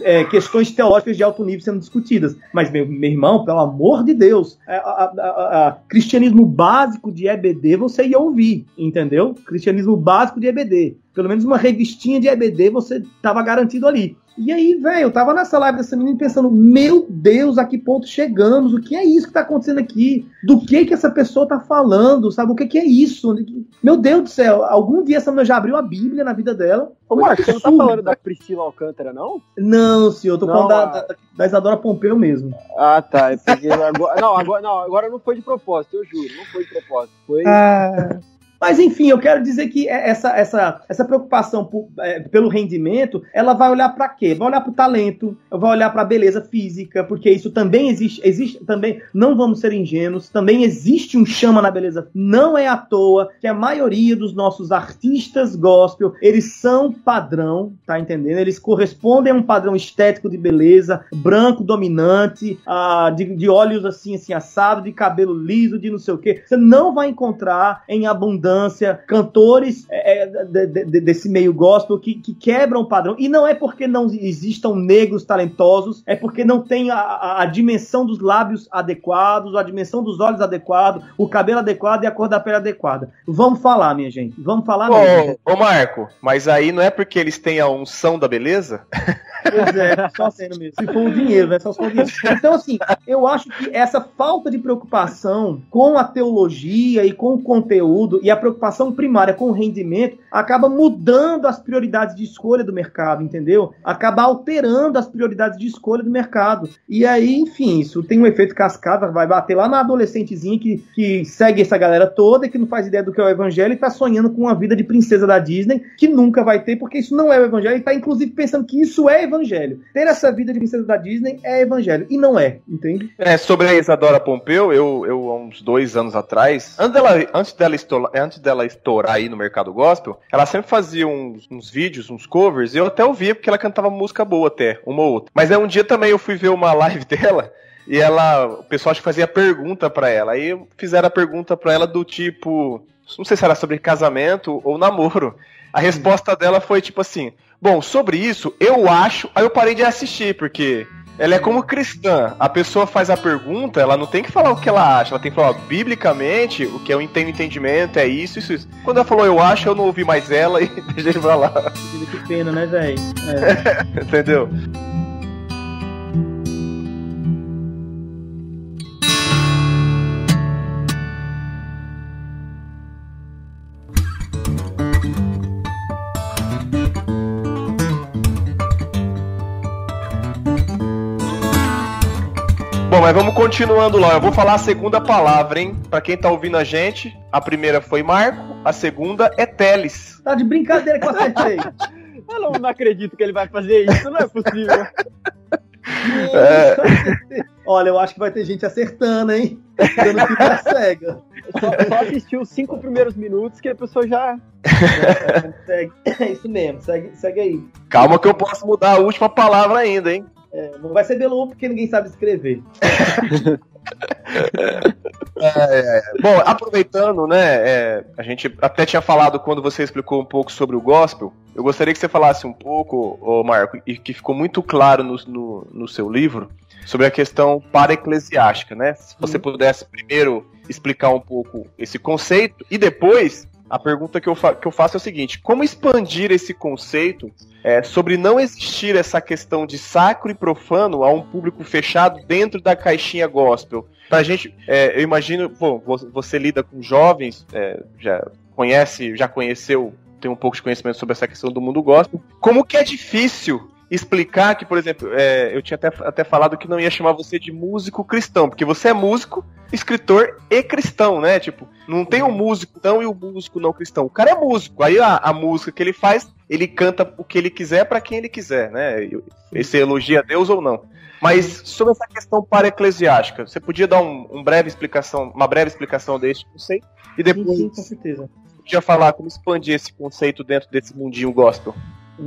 é, questões teológicas de alto nível sendo discutidas. Mas, meu, meu irmão, pelo amor de Deus, a, a, a, a, cristianismo básico de EBD você ia ouvir, entendeu? Cristianismo básico de EBD. Pelo menos uma revistinha de EBD você estava garantido ali. E aí, velho, eu tava nessa live dessa menina pensando, meu Deus, a que ponto chegamos? O que é isso que tá acontecendo aqui? Do que que essa pessoa tá falando? Sabe, o que que é isso? Meu Deus do céu, algum dia essa menina já abriu a Bíblia na vida dela? Ô, Marcos, você não tá falando da Priscila Alcântara, não? Não, senhor, eu tô não, falando a... da, da, Isadora Pompeu mesmo. Ah, tá. Agora, não, agora, não, agora não foi de propósito, eu juro, não foi de propósito. Foi... Ah... Mas enfim, eu quero dizer que é essa, essa, essa preocupação por, é, pelo rendimento, ela vai olhar para quê? Vai olhar para o talento, vai olhar para a beleza física, porque isso também existe, existe também, não vamos ser ingênuos, também existe um chama na beleza. Não é à toa que a maioria dos nossos artistas gospel, eles são padrão, tá entendendo? Eles correspondem a um padrão estético de beleza, branco, dominante, ah, de, de olhos assim, assim, assado, de cabelo liso, de não sei o quê. Você não vai encontrar em abundância cantores é, é de, de, desse meio gospel que, que, quebram o padrão. E não é porque não existam negros talentosos, é porque não tem a, a, a, dimensão dos lábios adequados, a dimensão dos olhos adequado, o cabelo adequado e a cor da pele adequada. Vamos falar, minha gente. Vamos falar ô, mesmo. Ô, Marco, mas aí não é porque eles têm a unção da beleza? Pois é, só sendo mesmo. Se for o dinheiro, né? Só se for o dinheiro. Então, assim, eu acho que essa falta de preocupação com a teologia e com o conteúdo e a preocupação primária com o rendimento acaba mudando as prioridades de escolha do mercado, entendeu? Acaba alterando as prioridades de escolha do mercado. E aí, enfim, isso tem um efeito cascata, vai bater lá na adolescentezinha que, que segue essa galera toda, que não faz ideia do que é o evangelho e tá sonhando com uma vida de princesa da Disney, que nunca vai ter, porque isso não é o evangelho, e tá inclusive pensando que isso é evangelho evangelho. Ter essa vida de princesa da Disney é evangelho. E não é, entende? É, sobre a Isadora Pompeu, eu, eu há uns dois anos atrás, antes dela, antes dela, estourar, antes dela estourar aí no mercado gospel, ela sempre fazia uns, uns vídeos, uns covers, e eu até ouvia porque ela cantava música boa até, uma ou outra. Mas aí um dia também eu fui ver uma live dela, e ela, o pessoal acho que fazia pergunta para ela. Aí fizeram a pergunta para ela do tipo, não sei se era sobre casamento ou namoro. A resposta dela foi tipo assim: Bom, sobre isso, eu acho. Aí eu parei de assistir, porque ela é como cristã. A pessoa faz a pergunta, ela não tem que falar o que ela acha, ela tem que falar, biblicamente, o que eu entendo entendimento é isso, isso, isso. Quando ela falou eu acho, eu não ouvi mais ela e deixei pra lá. Que pena, né, velho? É. Entendeu? Continuando lá. Eu vou falar a segunda palavra, hein? Pra quem tá ouvindo a gente, a primeira foi Marco, a segunda é Teles. Tá de brincadeira que eu acertei. eu não, não acredito que ele vai fazer isso, não é possível. É... Olha, eu acho que vai ter gente acertando, hein? Dando fita cega. Só, só assistiu os cinco primeiros minutos que a pessoa já. É, segue. é isso mesmo, segue, segue aí. Calma que eu posso mudar a última palavra ainda, hein? É, não vai ser Belo porque ninguém sabe escrever. é, é. Bom, aproveitando, né? É, a gente até tinha falado quando você explicou um pouco sobre o gospel. Eu gostaria que você falasse um pouco, ô Marco, e que ficou muito claro no, no, no seu livro, sobre a questão para-eclesiástica, né? Se você uhum. pudesse primeiro explicar um pouco esse conceito e depois a pergunta que eu, que eu faço é o seguinte: como expandir esse conceito é, sobre não existir essa questão de sacro e profano a um público fechado dentro da caixinha gospel? Pra gente, é, eu imagino, bom, você lida com jovens, é, já conhece, já conheceu, tem um pouco de conhecimento sobre essa questão do mundo gospel. Como que é difícil explicar que, por exemplo, é, eu tinha até, até falado que não ia chamar você de músico cristão, porque você é músico, escritor e cristão, né? Tipo, não tem o um músico tão e o um músico não cristão. O cara é músico, aí a, a música que ele faz, ele canta o que ele quiser para quem ele quiser, né? Esse elogia a Deus ou não. Mas sobre essa questão para-eclesiástica, você podia dar um, um, breve explicação, uma breve explicação deste conceito? E depois sim, sim, com certeza. podia falar como expandir esse conceito dentro desse mundinho gospel.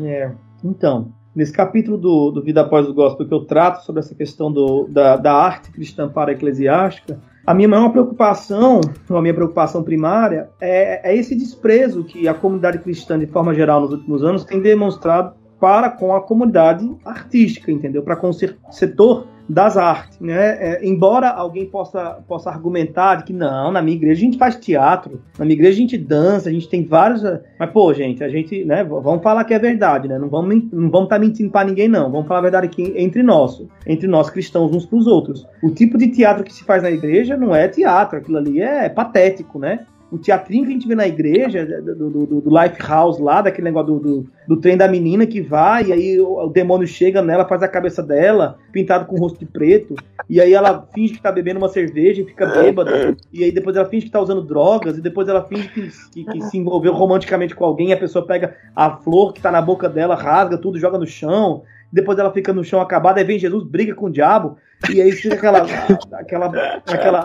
É, então, nesse capítulo do, do Vida Após o Gospel que eu trato sobre essa questão do, da, da arte cristã para-eclesiástica, a minha maior preocupação, a minha preocupação primária, é, é, esse desprezo que a comunidade cristã, de forma geral, nos últimos anos, tem demonstrado para com a comunidade artística, entendeu? Para com o setor das artes, né? É, embora alguém possa, possa argumentar de que não, na minha igreja a gente faz teatro, na minha igreja a gente dança, a gente tem vários, mas pô, gente, a gente, né? Vamos falar que é verdade, né? Não vamos, não vamos tá mentindo para ninguém não. Vamos falar a verdade aqui entre nós, entre nós cristãos uns para os outros. O tipo de teatro que se faz na igreja não é teatro, aquilo ali é patético, né? O teatrinho que a gente vê na igreja, do, do, do Life House lá, daquele negócio do, do, do, trem da menina que vai, e aí o, o, demônio chega nela, faz a cabeça dela, pintado com o rosto de preto, e aí ela finge que tá bebendo uma cerveja e fica bêbada, e aí depois ela finge que tá usando drogas, e depois ela finge que, que, que se envolveu romanticamente com alguém, a pessoa pega a flor que tá na boca dela, rasga tudo, joga no chão, depois ela fica no chão acabada, aí vem Jesus, briga com o diabo, e aí fica aquela, aquela, aquela,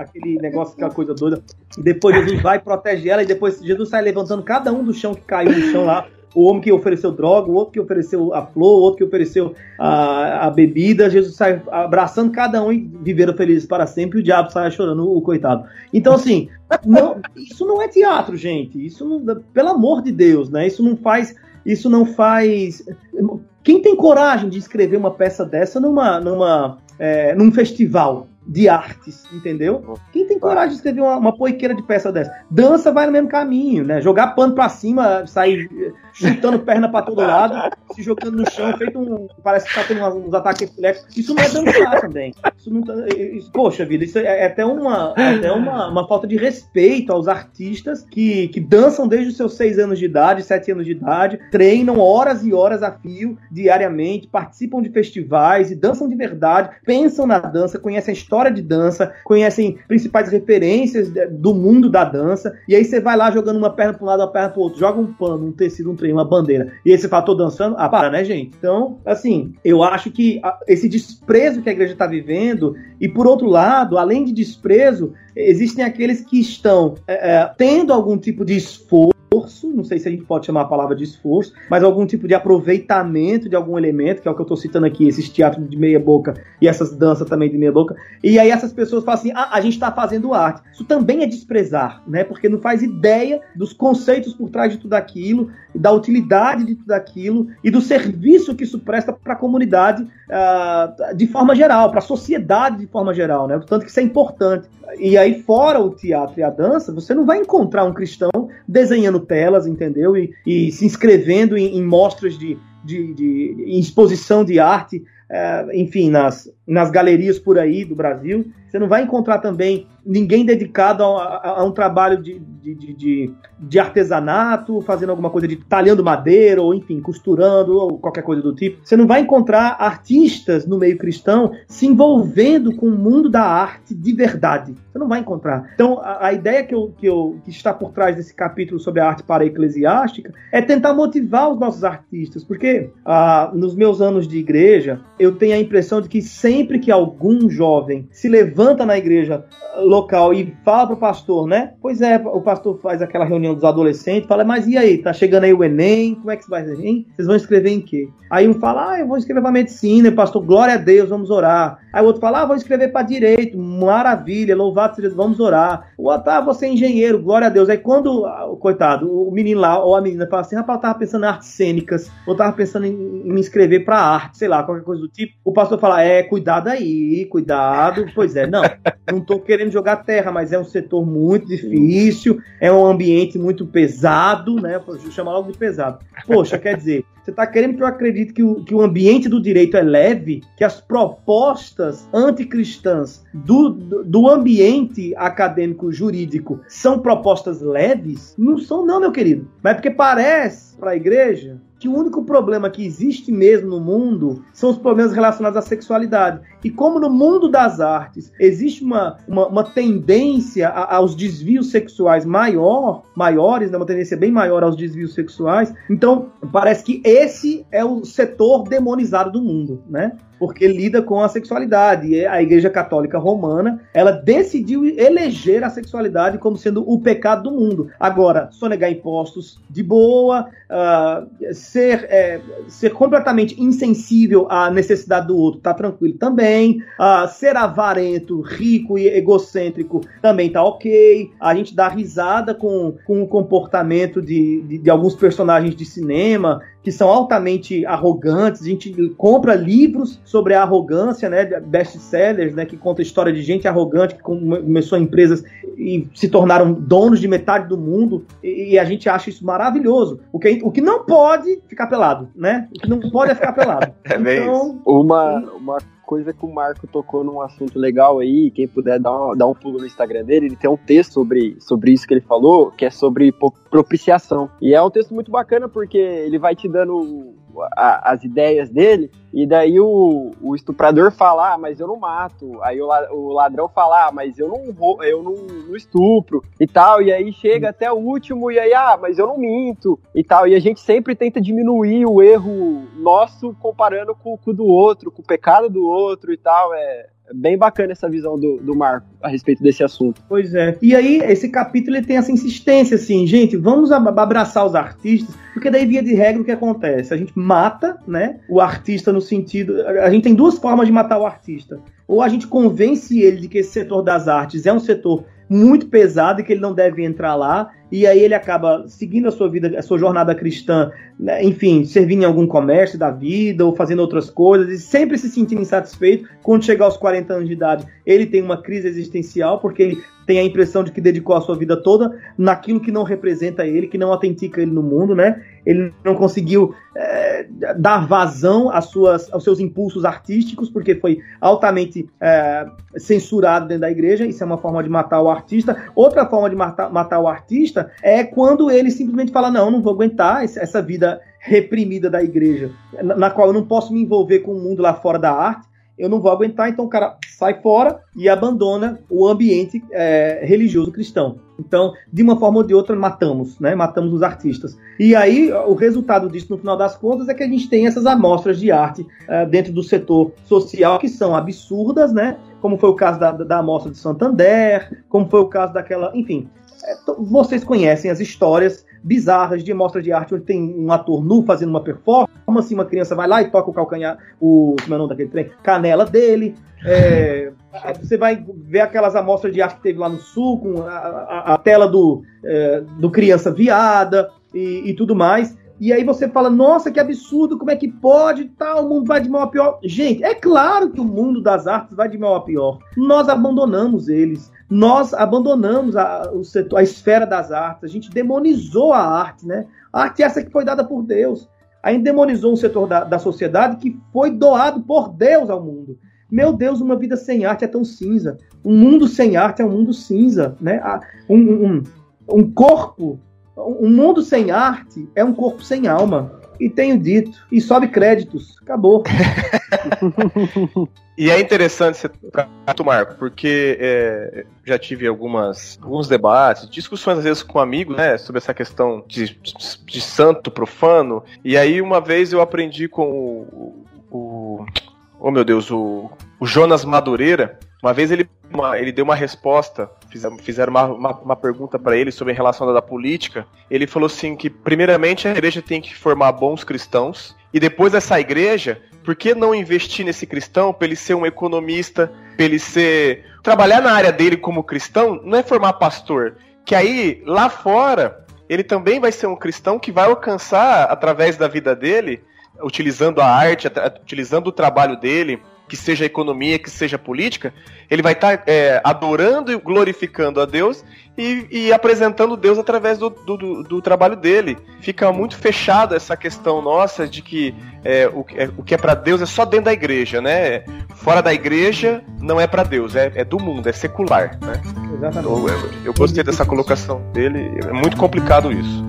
aquele negócio, aquela coisa doida. E depois Jesus vai, protege ela, e depois Jesus sai levantando cada um do chão que caiu no chão lá. O homem que ofereceu droga, o outro que ofereceu a flor, o outro que ofereceu a, a bebida. Jesus sai abraçando cada um e viveram felizes para sempre. E o diabo sai chorando, o coitado. Então, assim, não, isso não é teatro, gente. Isso, não, pelo amor de Deus, né? Isso não faz. Isso não faz. Quem tem coragem de escrever uma peça dessa numa, numa, é, num festival? De artes, entendeu? Quem tem coragem de escrever uma, uma poiqueira de peça dessa? Dança vai no mesmo caminho, né? Jogar pano pra cima, sair chutando perna pra todo lado, se jogando no chão, feito um. Parece que tá tendo uns, ataques epiléticos. Isso não é dançar também. Isso não tá, isso, poxa vida, isso é, é até, uma, é até uma, uma falta de respeito aos artistas que, que dançam desde os seus seis anos de idade, sete anos de idade, treinam horas e horas a fio diariamente, participam de festivais e dançam de verdade, pensam na dança, conhecem a história história de dança, conhecem principais referências do mundo da dança, e aí você vai lá jogando uma perna para um lado, uma perna para outro, joga um pano, um tecido, um trem, uma bandeira, e aí você fala, tô dançando? Ah, para, né, gente? Então, assim, eu acho que esse desprezo que a igreja está vivendo, e por outro lado, além de desprezo, existem aqueles que estão é, é, tendo algum tipo de esforço esforço, não sei se a gente pode chamar a palavra de esforço, mas algum tipo de aproveitamento de algum elemento, que é o que eu estou citando aqui, esses teatros de meia boca e essas danças também de meia boca. E aí essas pessoas falam assim: ah, a gente está fazendo arte. Isso também é desprezar, né? Porque não faz ideia dos conceitos por trás de tudo aquilo, da utilidade de tudo aquilo e do serviço que isso presta para a comunidade uh, de forma geral, para a sociedade de forma geral, né? Portanto, que isso é importante. E aí, fora o teatro e a dança, você não vai encontrar um cristão desenhando telas, entendeu? E, e se inscrevendo em, em mostras de, de, de em exposição de arte, uh, enfim, nas, nas galerias por aí do Brasil. Você não vai encontrar também ninguém dedicado a, a, a um trabalho de, de, de, de, artesanato, fazendo alguma coisa de talhando madeira, ou enfim, costurando, ou qualquer coisa do tipo. Você não vai encontrar artistas no meio cristão se envolvendo com o mundo da arte de verdade. Você não vai encontrar. Então, a, a ideia que, eu, que, eu, que está por trás desse capítulo sobre a arte para eclesiástica é tentar motivar os nossos artistas, porque ah, nos meus anos de igreja, eu tenho a impressão de que sempre que algum jovem se levanta na igreja local e fala pro pastor, né? Pois é, o pastor faz aquela reunião dos adolescentes, fala, mas e aí, tá chegando aí o Enem, como é que vai ser? Vocês vão escrever em quê? Aí um fala, ah, eu vou escrever para medicina, pastor, glória a Deus, vamos orar. Aí o outro fala, ah, vou escrever para direito, maravilha, louvado seja vamos orar. O outro, ah, você é engenheiro, glória a Deus. Aí quando, ah, coitado, o menino lá, ou a menina fala assim, rapaz, eu tava pensando em artes cênicas, ou tava pensando em, em me inscrever para arte, sei lá, qualquer coisa do tipo. O pastor fala, é, cuidado aí, cuidado. Pois é, não, não tô querendo jogar terra, mas é um setor muito difícil, é um ambiente muito pesado, né? Vou chamar logo de pesado. Poxa, quer dizer, você está querendo que eu acredite que o, que o ambiente do direito é leve, que as propostas anticristãs do, do, do ambiente acadêmico jurídico são propostas leves? Não são, não, meu querido. Mas é porque parece para a igreja que o único problema que existe mesmo no mundo são os problemas relacionados à sexualidade. E como no mundo das artes existe uma, uma, uma tendência a, aos desvios sexuais maior, maiores, né, uma tendência bem maior aos desvios sexuais, então parece que esse é o setor demonizado do mundo, né? porque lida com a sexualidade. E a Igreja Católica Romana, ela decidiu eleger a sexualidade como sendo o pecado do mundo. Agora, sonegar impostos de boa, uh, ser, é, ser completamente insensível à necessidade do outro, tá tranquilo também. Uh, ser avarento, rico e egocêntrico também tá ok. A gente dá risada com, com o comportamento de, de, de alguns personagens de cinema que são altamente arrogantes. A gente compra livros sobre a arrogância, né, best-sellers, né, que conta a história de gente arrogante que começou empresas e se tornaram donos de metade do mundo. E, a gente acha isso maravilhoso. O que, o que não pode ficar pelado, né? O que não pode é ficar pelado. é então, uma, uma coisa que o Marco tocou num assunto legal aí, quem puder dar, dar um pulo no Instagram dele, ele tem um texto sobre, sobre isso que ele falou, que é sobre propiciação. E é um texto muito bacana porque ele vai te dando a, as ideias dele, e daí o, o estuprador fala, ah, mas eu não mato. Aí o, o ladrão fala, ah, mas eu não eu não, não, estupro e tal. E aí chega até o último, e aí, ah, mas eu não minto e tal. E a gente sempre tenta diminuir o erro nosso comparando com o do outro, com o pecado do outro e tal. É, bem bacana essa visão do, do Marco a respeito desse assunto. Pois é. E aí, esse capítulo ele tem essa insistência, assim, gente, vamos abraçar os artistas, porque daí, via de regra, o que acontece? A gente mata, né, o artista no sentido... A gente tem duas formas de matar o artista. Ou a gente convence ele de que esse setor das artes é um setor muito pesado e que ele não deve entrar lá, e aí ele acaba seguindo a sua vida, a sua jornada cristã, né, enfim, servindo em algum comércio da vida ou fazendo outras coisas, e sempre se sentindo insatisfeito. Quando chegar aos 40 anos de idade, ele tem uma crise existencial, porque ele tem a impressão de que dedicou a sua vida toda naquilo que não representa ele, que não autentica ele no mundo, né? Ele não conseguiu é, dar vazão às suas, aos seus impulsos artísticos, porque foi altamente é, censurado dentro da igreja. Isso é uma forma de matar o artista. Outra forma de matar, matar o artista é quando ele simplesmente fala: Não, não vou aguentar essa vida reprimida da igreja, na qual eu não posso me envolver com o mundo lá fora da arte eu não vou aguentar, então o cara sai fora e abandona o ambiente é, religioso cristão. Então, de uma forma ou de outra, matamos, né? Matamos os artistas. E aí, o resultado disso, no final das contas, é que a gente tem essas amostras de arte é, dentro do setor social que são absurdas, né? Como foi o caso da, da amostra de Santander, como foi o caso daquela. Enfim, vocês conhecem as histórias bizarras de mostra de arte onde tem um ator nu fazendo uma performance, uma criança vai lá e toca o calcanhar, o como é o nome daquele trem? Canela dele. É, você vai ver aquelas amostras de arte que teve lá no sul, com a, a, a tela do, é, do criança viada e, e tudo mais. E aí você fala, nossa, que absurdo, como é que pode? Tal, tá, o mundo vai de mal a pior. Gente, é claro que o mundo das artes vai de mal a pior. Nós abandonamos eles nós abandonamos a, o setor, a esfera das artes, a gente demonizou a arte, né? A arte é essa que foi dada por Deus. A gente demonizou um setor da, da sociedade que foi doado por Deus ao mundo. Meu Deus, uma vida sem arte é tão cinza. Um mundo sem arte é um mundo cinza, né? Um, um, um corpo, um mundo sem arte é um corpo sem alma. E tenho dito. E sobe créditos. Acabou. E é interessante você tocar, Marco, porque é, já tive algumas, alguns debates, discussões às vezes com amigos, né, sobre essa questão de, de santo profano. E aí uma vez eu aprendi com o, o oh meu Deus, o, o Jonas Madureira. Uma vez ele, uma, ele deu uma resposta, fizeram, fizeram uma, uma, uma pergunta para ele sobre a relação da política. Ele falou assim que primeiramente a igreja tem que formar bons cristãos e depois dessa igreja por que não investir nesse cristão para ele ser um economista, para ele ser. trabalhar na área dele como cristão, não é formar pastor. Que aí, lá fora, ele também vai ser um cristão que vai alcançar, através da vida dele, utilizando a arte, utilizando o trabalho dele, que seja economia, que seja política, ele vai estar tá, é, adorando e glorificando a Deus e, e apresentando Deus através do, do, do, trabalho dele. Fica muito fechado essa questão nossa de que é, o, é, o que é para Deus é só dentro da igreja, né? Fora da igreja não é para Deus, é, é do mundo, é secular, né? Exatamente. Eu, eu, eu gostei dessa colocação dele, é muito complicado isso.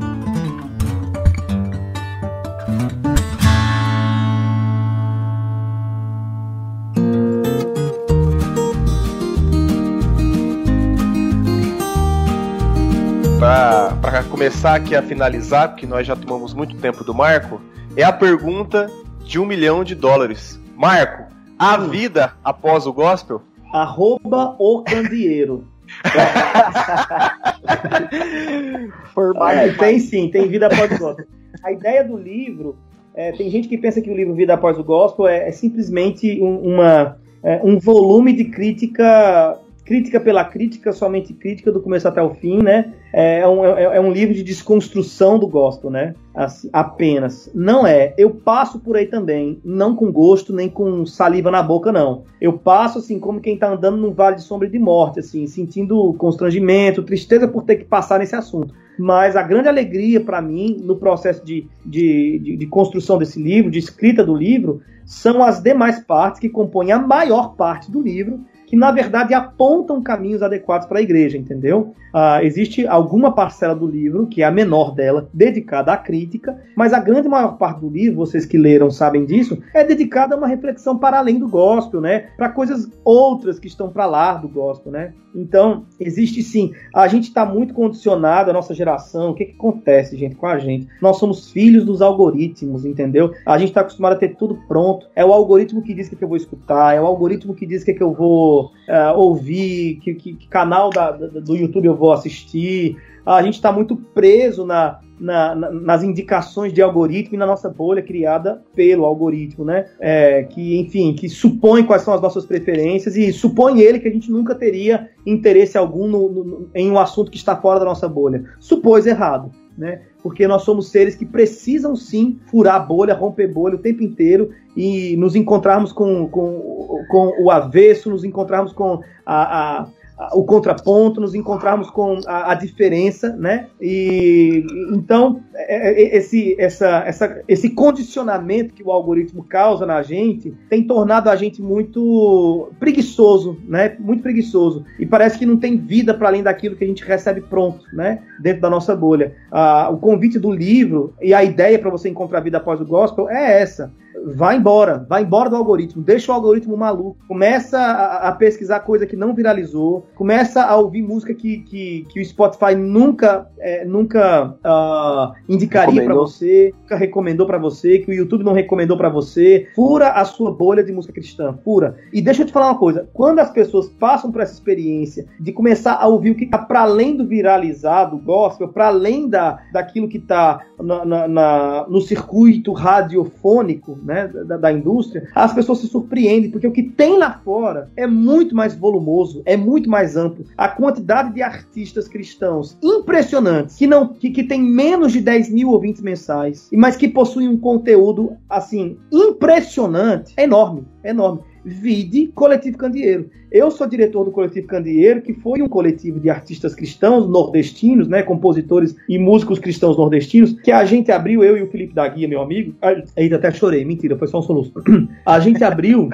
Começar aqui a finalizar, porque nós já tomamos muito tempo do Marco, é a pergunta de um milhão de dólares. Marco, A vida após o gospel? Arroba o candeeiro. tem sim, tem vida após o gospel. A ideia do livro, é, tem gente que pensa que o livro Vida Após o Gospel é, é simplesmente um, uma, é, um volume de crítica crítica pela crítica, somente crítica do começo até o fim, né? É, um, é, é um livro de desconstrução do gospel, né? Assim, apenas. Não é. Eu passo por aí também, não com gosto, nem com saliva na boca, não. Eu passo, assim, como quem tá andando num vale de sombra e de morte, assim, sentindo constrangimento, tristeza por ter que passar nesse assunto. Mas a grande alegria para mim, no processo de, de, de, de construção desse livro, de escrita do livro, são as demais partes que compõem a maior parte do livro que na verdade apontam caminhos adequados para a igreja, entendeu? Uh, existe alguma parcela do livro, que é a menor dela, dedicada à crítica, mas a grande maior parte do livro, vocês que leram sabem disso, é dedicada a uma reflexão para além do gospel, né? Para coisas outras que estão para lá do gospel, né? Então, existe sim. A gente está muito condicionado, a nossa geração. O que, que acontece, gente, com a gente? Nós somos filhos dos algoritmos, entendeu? A gente está acostumado a ter tudo pronto. É o algoritmo que diz o que, que eu vou escutar, é o algoritmo que diz o que, que eu vou uh, ouvir, que, que, que canal da, do YouTube eu vou assistir. A gente está muito preso na, na, na, nas indicações de algoritmo e na nossa bolha criada pelo algoritmo, né? É, que, enfim, que supõe quais são as nossas preferências e supõe ele que a gente nunca teria interesse algum no, no, em um assunto que está fora da nossa bolha. Supôs errado né? Porque nós somos seres que precisam sim furar bolha, romper bolha o tempo inteiro e nos encontrarmos com, com, com o avesso, nos encontrarmos com a, a o contraponto, nos encontrarmos com a, a, diferença, né? E então é, é, esse, essa, essa, esse condicionamento que o algoritmo causa na gente tem tornado a gente muito preguiçoso, né? Muito preguiçoso e parece que não tem vida para além daquilo que a gente recebe pronto, né? Dentro da nossa bolha. Ah, o convite do livro e a ideia para você encontrar vida após o gospel é essa vai embora, vai embora do algoritmo, deixa o algoritmo maluco, começa a, a pesquisar coisa que não viralizou, começa a ouvir música que, que, que o Spotify nunca, é, nunca uh, indicaria para você, nunca recomendou para você, que o YouTube não recomendou para você, fura a sua bolha de música cristã, fura. E deixa eu te falar uma coisa, quando as pessoas passam por essa experiência de começar a ouvir o que está para além do viralizado, gospel, para além da, daquilo que está na, na, na, no circuito radiofônico, né, da, da, indústria, as pessoas se surpreendem, porque o que tem lá fora é muito mais volumoso, é muito mais amplo. A quantidade de artistas cristãos impressionantes, que não que, que tem menos de 10 mil ouvintes mensais, mas que possuem um conteúdo, assim, impressionante, é enorme, é enorme. Vide Coletivo Candeeiro. Eu sou diretor do Coletivo Candeeiro, que foi um coletivo de artistas cristãos nordestinos, né, compositores e músicos cristãos nordestinos, que a gente abriu, eu e o Felipe da Guia, meu amigo. Ainda até chorei, mentira, foi só um soluço. A gente abriu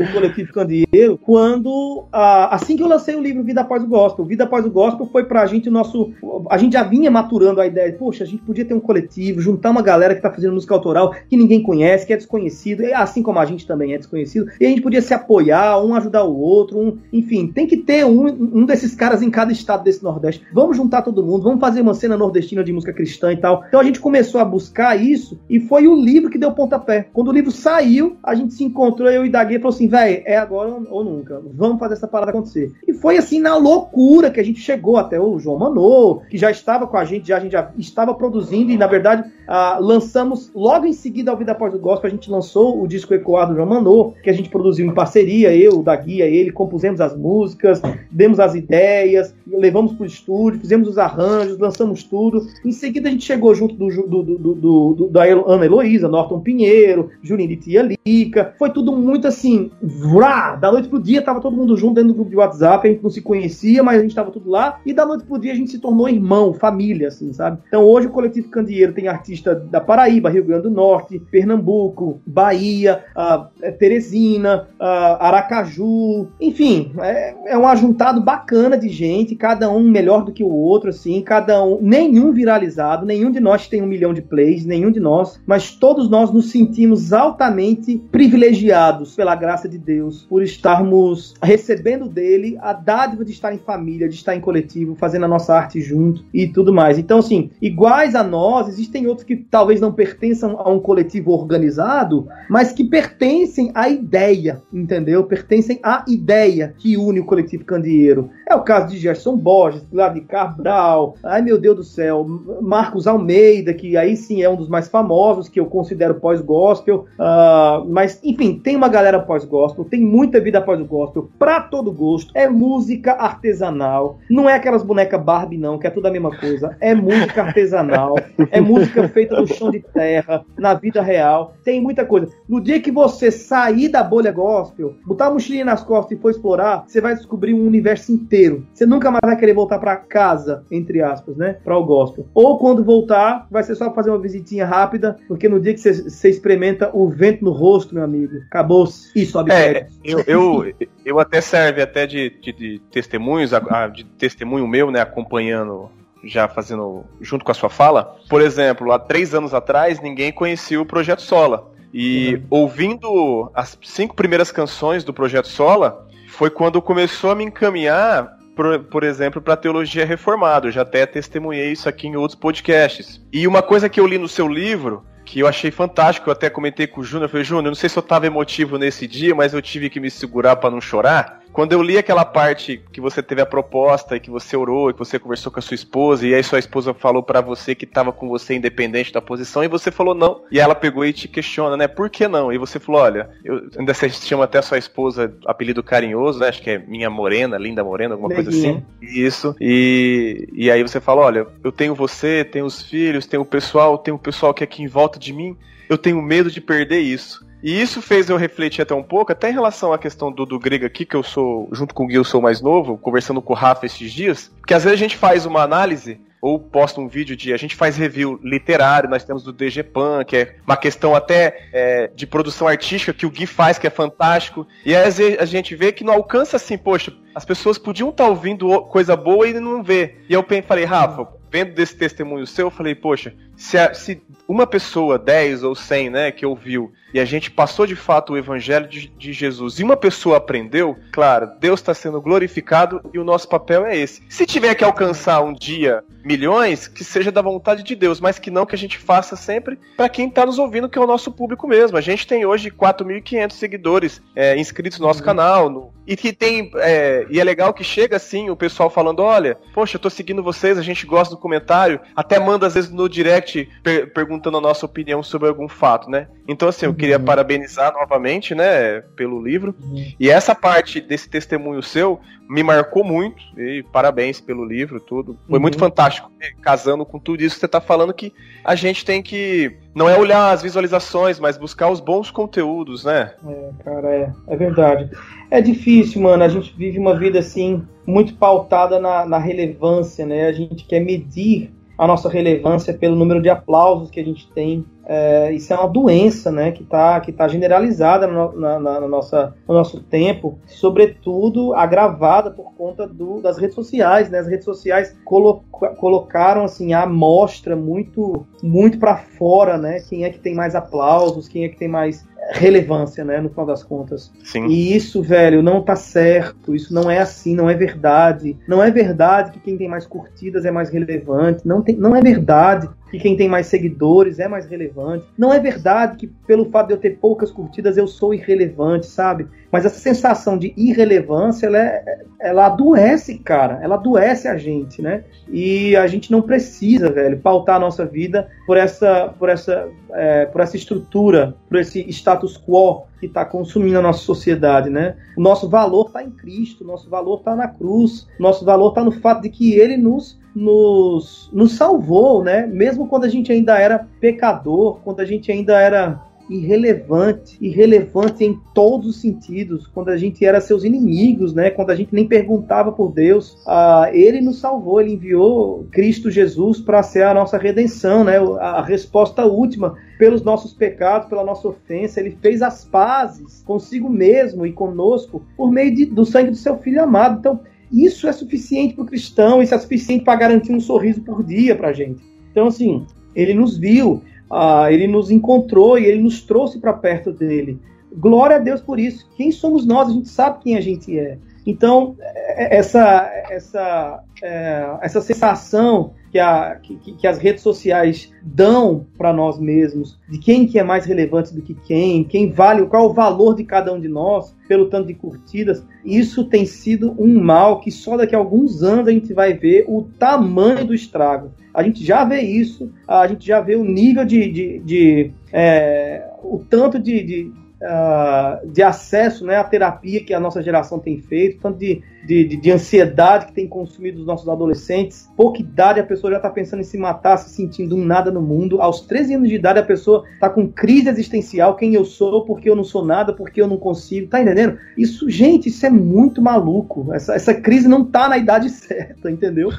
o Coletivo Candeeiro quando, assim que eu lancei o livro Vida Após o Gospel. Vida Após o Gospel foi pra gente o nosso. A gente já vinha maturando a ideia, poxa, a gente podia ter um coletivo, juntar uma galera que tá fazendo música autoral que ninguém conhece, que é desconhecido, assim como a gente também é desconhecido, e a gente podia se apoiar, um ajudar o outro um, enfim, tem que ter um, um desses caras em cada estado desse Nordeste. Vamos juntar todo mundo, vamos fazer uma cena nordestina de música cristã e tal. Então a gente começou a buscar isso e foi o livro que deu pontapé. Quando o livro saiu, a gente se encontrou, eu e Daguê, e falou assim, velho, é agora ou nunca. Vamos fazer essa parada acontecer. E foi assim na loucura que a gente chegou até o João Manô, que já estava com a gente, já a gente já estava produzindo e na verdade uh, lançamos logo em seguida ao Vida Após o Gospel, a gente lançou o disco Ecoar do João Manô, que a gente produziu em parceria, eu, o Daguia, ele compusemos as músicas, demos as ideias, levamos para o estúdio, fizemos os arranjos, lançamos tudo. Em seguida a gente chegou junto do, do, do, do da Ana Heloísa, Norton Pinheiro, Juninho de Tia Lica. Foi tudo muito assim, vrá, da noite pro dia tava todo mundo junto dentro do grupo de WhatsApp, a gente não se conhecia, mas a gente tava tudo lá. E da noite pro dia a gente se tornou irmão, família, assim, sabe? Então hoje o Coletivo Candeeiro tem artista da Paraíba, Rio Grande do Norte, Pernambuco, Bahia, uh, Teresina, Aracaju, enfim, é, é um ajuntado bacana de gente, cada um melhor do que o outro, assim, cada um, nenhum viralizado, nenhum de nós tem um milhão de plays, nenhum de nós, mas todos nós nos sentimos altamente privilegiados pela graça de Deus, por estarmos recebendo dele a dádiva de estar em família, de estar em coletivo, fazendo a nossa arte junto e tudo mais. Então, assim, iguais a nós, existem outros que talvez não pertençam a um coletivo organizado, mas que pertencem à ideia, entendeu? Pertencem à ideia que une o coletivo candeeiro. É o caso de Gerson Borges, de Cabral, ai meu Deus do céu, Marcos Almeida, que aí sim é um dos mais famosos, que eu considero pós-gospel, uh, mas enfim, tem uma galera pós-gospel, tem muita vida pós-gospel, pra todo gosto, é música artesanal, não é aquelas bonecas Barbie não, que é tudo a mesma coisa, é música artesanal, é música feita no chão de terra, na vida real, tem muita coisa. No dia que você sair da bolha gospel, botar a mochilinha nas costas e for explorar, você vai descobrir um universo inteiro. Você nunca mais vai querer voltar para casa, entre aspas, né? Para o gospel. Ou quando voltar, vai ser só fazer uma visitinha rápida, porque no dia que você experimenta o vento no rosto, meu amigo, acabou-se e sobe é, eu, eu, eu até serve até de, de, de testemunhos, de testemunho meu, né? Acompanhando já fazendo junto com a sua fala, por exemplo, há três anos atrás ninguém conhecia o Projeto Sola. E uhum. ouvindo as cinco primeiras canções do Projeto Sola, foi quando começou a me encaminhar por, por exemplo, para teologia reformada. Eu já até testemunhei isso aqui em outros podcasts. E uma coisa que eu li no seu livro que eu achei fantástico, eu até comentei com o Júnior, eu falei, Júnior, não sei se eu tava emotivo nesse dia, mas eu tive que me segurar para não chorar. Quando eu li aquela parte que você teve a proposta e que você orou e que você conversou com a sua esposa e aí sua esposa falou para você que tava com você independente da posição e você falou não. E ela pegou e te questiona, né? Por que não? E você falou, olha, eu, ainda você chama até a sua esposa apelido carinhoso, né? Acho que é minha morena, linda morena, alguma coisa assim. Isso. E, e aí você fala, olha, eu tenho você, tenho os filhos, tenho o pessoal, tenho o pessoal que é aqui em volta de mim. Eu tenho medo de perder isso. E isso fez eu refletir até um pouco, até em relação à questão do, do grego aqui, que eu sou, junto com o Gui, eu sou mais novo, conversando com o Rafa esses dias, porque às vezes a gente faz uma análise ou posta um vídeo de. A gente faz review literário, nós temos do DGPAN, que é uma questão até é, de produção artística que o Gui faz, que é fantástico. E às vezes a gente vê que não alcança assim, poxa, as pessoas podiam estar tá ouvindo coisa boa e não vê. E eu falei, Rafa, vendo desse testemunho seu, eu falei, poxa, se, a, se uma pessoa, 10 ou 100, né, que ouviu, e a gente passou de fato o evangelho de, de Jesus, e uma pessoa aprendeu, claro, Deus está sendo glorificado e o nosso papel é esse. Se tiver que alcançar um dia milhões, que seja da vontade de Deus, mas que não que a gente faça sempre para quem está nos ouvindo, que é o nosso público mesmo. A gente tem hoje 4.500 seguidores é, inscritos no nosso uhum. canal, no, e que tem. É, e é legal que chega assim o pessoal falando: olha, poxa, eu tô seguindo vocês, a gente gosta do comentário, até manda às vezes no direct per perguntando a nossa opinião sobre algum fato, né? Então, assim, eu queria uhum. parabenizar novamente, né, pelo livro. Uhum. E essa parte desse testemunho seu me marcou muito. E parabéns pelo livro, tudo. Foi uhum. muito fantástico, casando com tudo isso que você tá falando, que a gente tem que. Não é olhar as visualizações, mas buscar os bons conteúdos, né? É, cara, é, é verdade. É difícil, mano. A gente vive uma vida assim, muito pautada na, na relevância, né? A gente quer medir a nossa relevância pelo número de aplausos que a gente tem. É, isso é uma doença né, que está que tá generalizada no, na, na, nossa, no nosso tempo, sobretudo agravada por conta do, das redes sociais. Né? As redes sociais colo colocaram assim, a amostra muito, muito para fora, né? quem é que tem mais aplausos, quem é que tem mais relevância, né, no final das contas. Sim. E isso, velho, não tá certo. Isso não é assim, não é verdade. Não é verdade que quem tem mais curtidas é mais relevante. Não, tem, não é verdade que quem tem mais seguidores é mais relevante. Não é verdade que pelo fato de eu ter poucas curtidas eu sou irrelevante, sabe? Mas essa sensação de irrelevância, ela, é, ela adoece, cara. Ela adoece a gente, né? E a gente não precisa, velho, pautar a nossa vida por essa, por essa, é, por essa estrutura, por esse status quo que está consumindo a nossa sociedade, né? O nosso valor está em Cristo, o nosso valor está na cruz, o nosso valor está no fato de que Ele nos nos, nos salvou, né? Mesmo quando a gente ainda era pecador, quando a gente ainda era irrelevante, irrelevante em todos os sentidos, quando a gente era seus inimigos, né? Quando a gente nem perguntava por Deus, ah, ele nos salvou, ele enviou Cristo Jesus para ser a nossa redenção, né? A resposta última pelos nossos pecados, pela nossa ofensa, ele fez as pazes consigo mesmo e conosco por meio de, do sangue do seu filho amado. Então, isso é suficiente para o cristão, isso é suficiente para garantir um sorriso por dia para a gente. Então, assim, ele nos viu, uh, ele nos encontrou e ele nos trouxe para perto dele. glória a Deus por isso. Quem somos nós? A gente sabe quem a gente é. Então, é, essa, essa, é, essa sensação que, a, que, que, as redes sociais dão para nós mesmos, de quem que é mais relevante do que quem, quem vale, qual é o valor de cada um de nós, pelo tanto de curtidas, isso tem sido um mal que só daqui a alguns anos a gente vai ver o tamanho do estrago. A gente já vê isso, a gente já vê o nível de. de, de é, o tanto de, de, uh, de acesso né, à terapia que a nossa geração tem feito, tanto de, de, de, de ansiedade que tem consumido os nossos adolescentes. Pouca idade a pessoa já está pensando em se matar, se sentindo um nada no mundo. Aos 13 anos de idade a pessoa está com crise existencial: quem eu sou, porque eu não sou nada, porque eu não consigo. Tá entendendo? Isso, gente, isso é muito maluco. Essa, essa crise não tá na idade certa, entendeu?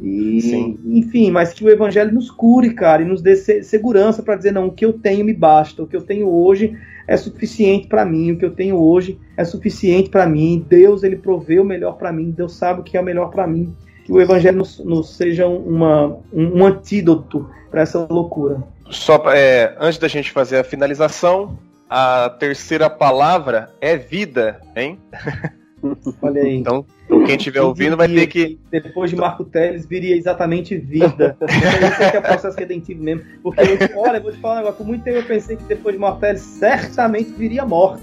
E, Sim. enfim, mas que o evangelho nos cure, cara, e nos dê segurança para dizer: não, o que eu tenho me basta, o que eu tenho hoje é suficiente para mim, o que eu tenho hoje é suficiente para mim. Deus ele proveu o melhor para mim, Deus sabe o que é o melhor para mim. Que o evangelho nos, nos seja uma, um, um antídoto para essa loucura. Só é, antes da gente fazer a finalização, a terceira palavra é vida, hein? Olha aí. Então, então quem estiver ouvindo vai ter que. Depois de Marco Teles viria exatamente vida. Isso é que é processo redentivo mesmo. Porque, eu, olha, eu vou te falar um negócio. Por muito tempo eu pensei que depois de Marco Teles certamente viria morte.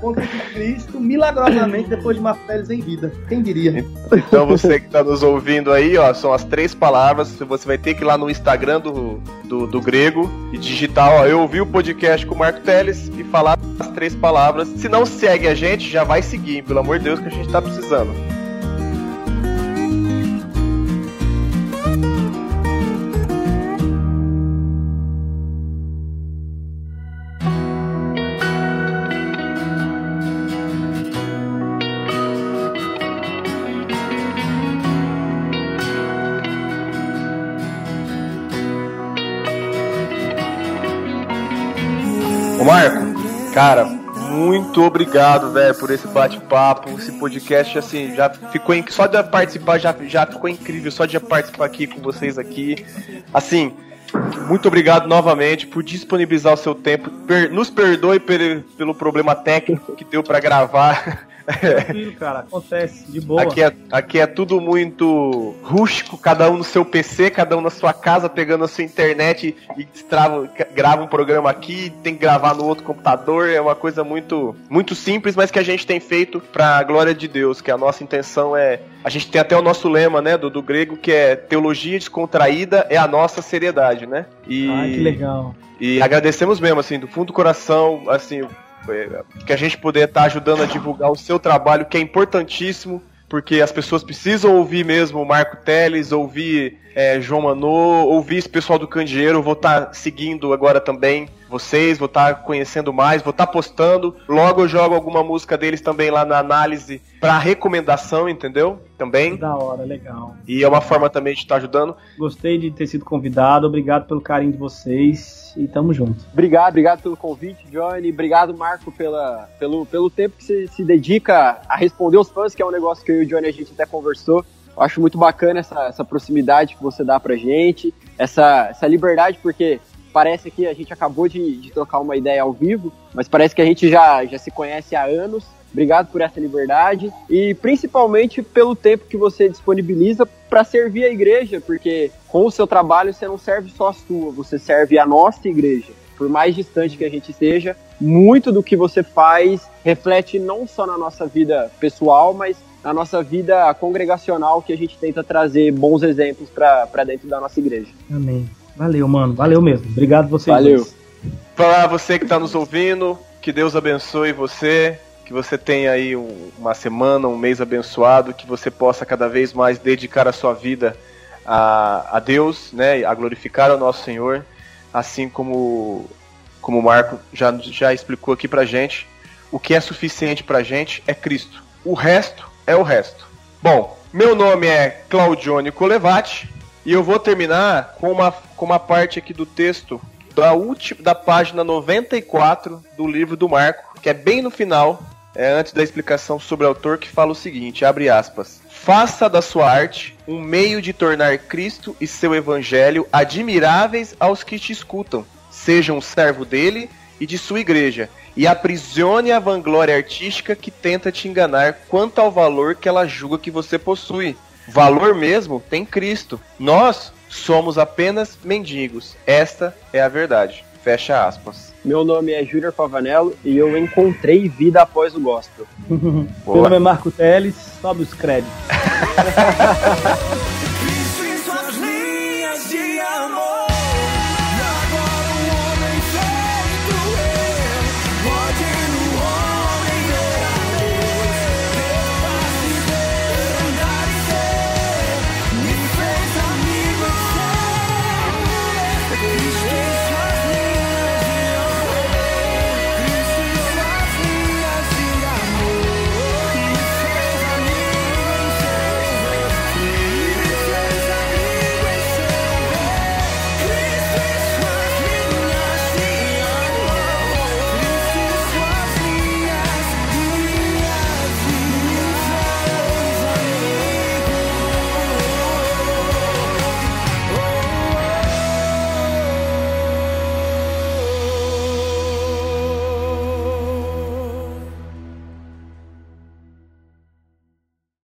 Contra de Cristo, milagrosamente, depois de Marco Teles em vida. Quem diria? Então você que está nos ouvindo aí, ó, são as três palavras. Você vai ter que ir lá no Instagram do, do, do Grego e digitar, ó, eu ouvi o podcast com o Marco Teles e falar as três palavras. Se não segue a gente, já vai seguir, pelo amor de Deus, que a gente tá precisando. Obrigado, velho, por esse bate-papo, esse podcast, assim, já ficou in... só de participar já, já ficou incrível, só de participar aqui com vocês aqui, assim, muito obrigado novamente por disponibilizar o seu tempo, per... nos perdoe pelo, pelo problema técnico que deu para gravar Tranquilo, cara, acontece, de boa. Aqui é, aqui é tudo muito rústico, cada um no seu PC, cada um na sua casa, pegando a sua internet e trava, grava um programa aqui, tem que gravar no outro computador. É uma coisa muito, muito simples, mas que a gente tem feito para a glória de Deus, que a nossa intenção é. A gente tem até o nosso lema, né, do, do grego, que é teologia descontraída é a nossa seriedade, né? E, ah, que legal. E agradecemos mesmo, assim, do fundo do coração, assim, que a gente poder estar tá ajudando a divulgar o seu trabalho, que é importantíssimo, porque as pessoas precisam ouvir mesmo o Marco Teles, ouvir é, João Manô, ouvir esse pessoal do Candeeiro. Vou estar tá seguindo agora também vocês, vou estar tá conhecendo mais, vou estar tá postando. Logo eu jogo alguma música deles também lá na análise para recomendação, entendeu? Também. Da hora, legal. E é uma forma também de estar tá ajudando. Gostei de ter sido convidado, obrigado pelo carinho de vocês e tamo junto. Obrigado, obrigado pelo convite, Johnny. Obrigado, Marco, pela, pelo, pelo tempo que você se dedica a responder os fãs, que é um negócio que eu e o Johnny a gente até conversou. Eu acho muito bacana essa, essa proximidade que você dá pra gente, essa, essa liberdade, porque parece que a gente acabou de, de trocar uma ideia ao vivo, mas parece que a gente já, já se conhece há anos Obrigado por essa liberdade e principalmente pelo tempo que você disponibiliza para servir a igreja, porque com o seu trabalho você não serve só a sua, você serve a nossa igreja. Por mais distante que a gente esteja, muito do que você faz reflete não só na nossa vida pessoal, mas na nossa vida congregacional que a gente tenta trazer bons exemplos para dentro da nossa igreja. Amém. Valeu, mano. Valeu mesmo. Obrigado você. Valeu. Para você que está nos ouvindo, que Deus abençoe você, que você tenha aí um, uma semana, um mês abençoado, que você possa cada vez mais dedicar a sua vida a, a Deus, né, a glorificar o nosso Senhor, assim como, como o Marco já, já explicou aqui pra gente, o que é suficiente pra gente é Cristo. O resto é o resto. Bom, meu nome é Claudione Colevati e eu vou terminar com uma, com uma parte aqui do texto da última da página 94 do livro do Marco, que é bem no final, é, antes da explicação sobre o autor, que fala o seguinte: abre aspas. Faça da sua arte um meio de tornar Cristo e seu evangelho admiráveis aos que te escutam. Seja um servo dele e de sua igreja, e aprisione a vanglória artística que tenta te enganar quanto ao valor que ela julga que você possui. Valor mesmo tem Cristo. Nós somos apenas mendigos. Esta é a verdade. Fecha aspas. Meu nome é Júnior Pavanello e eu encontrei vida após o gospel. Meu nome é Marco Teles, sobe os créditos.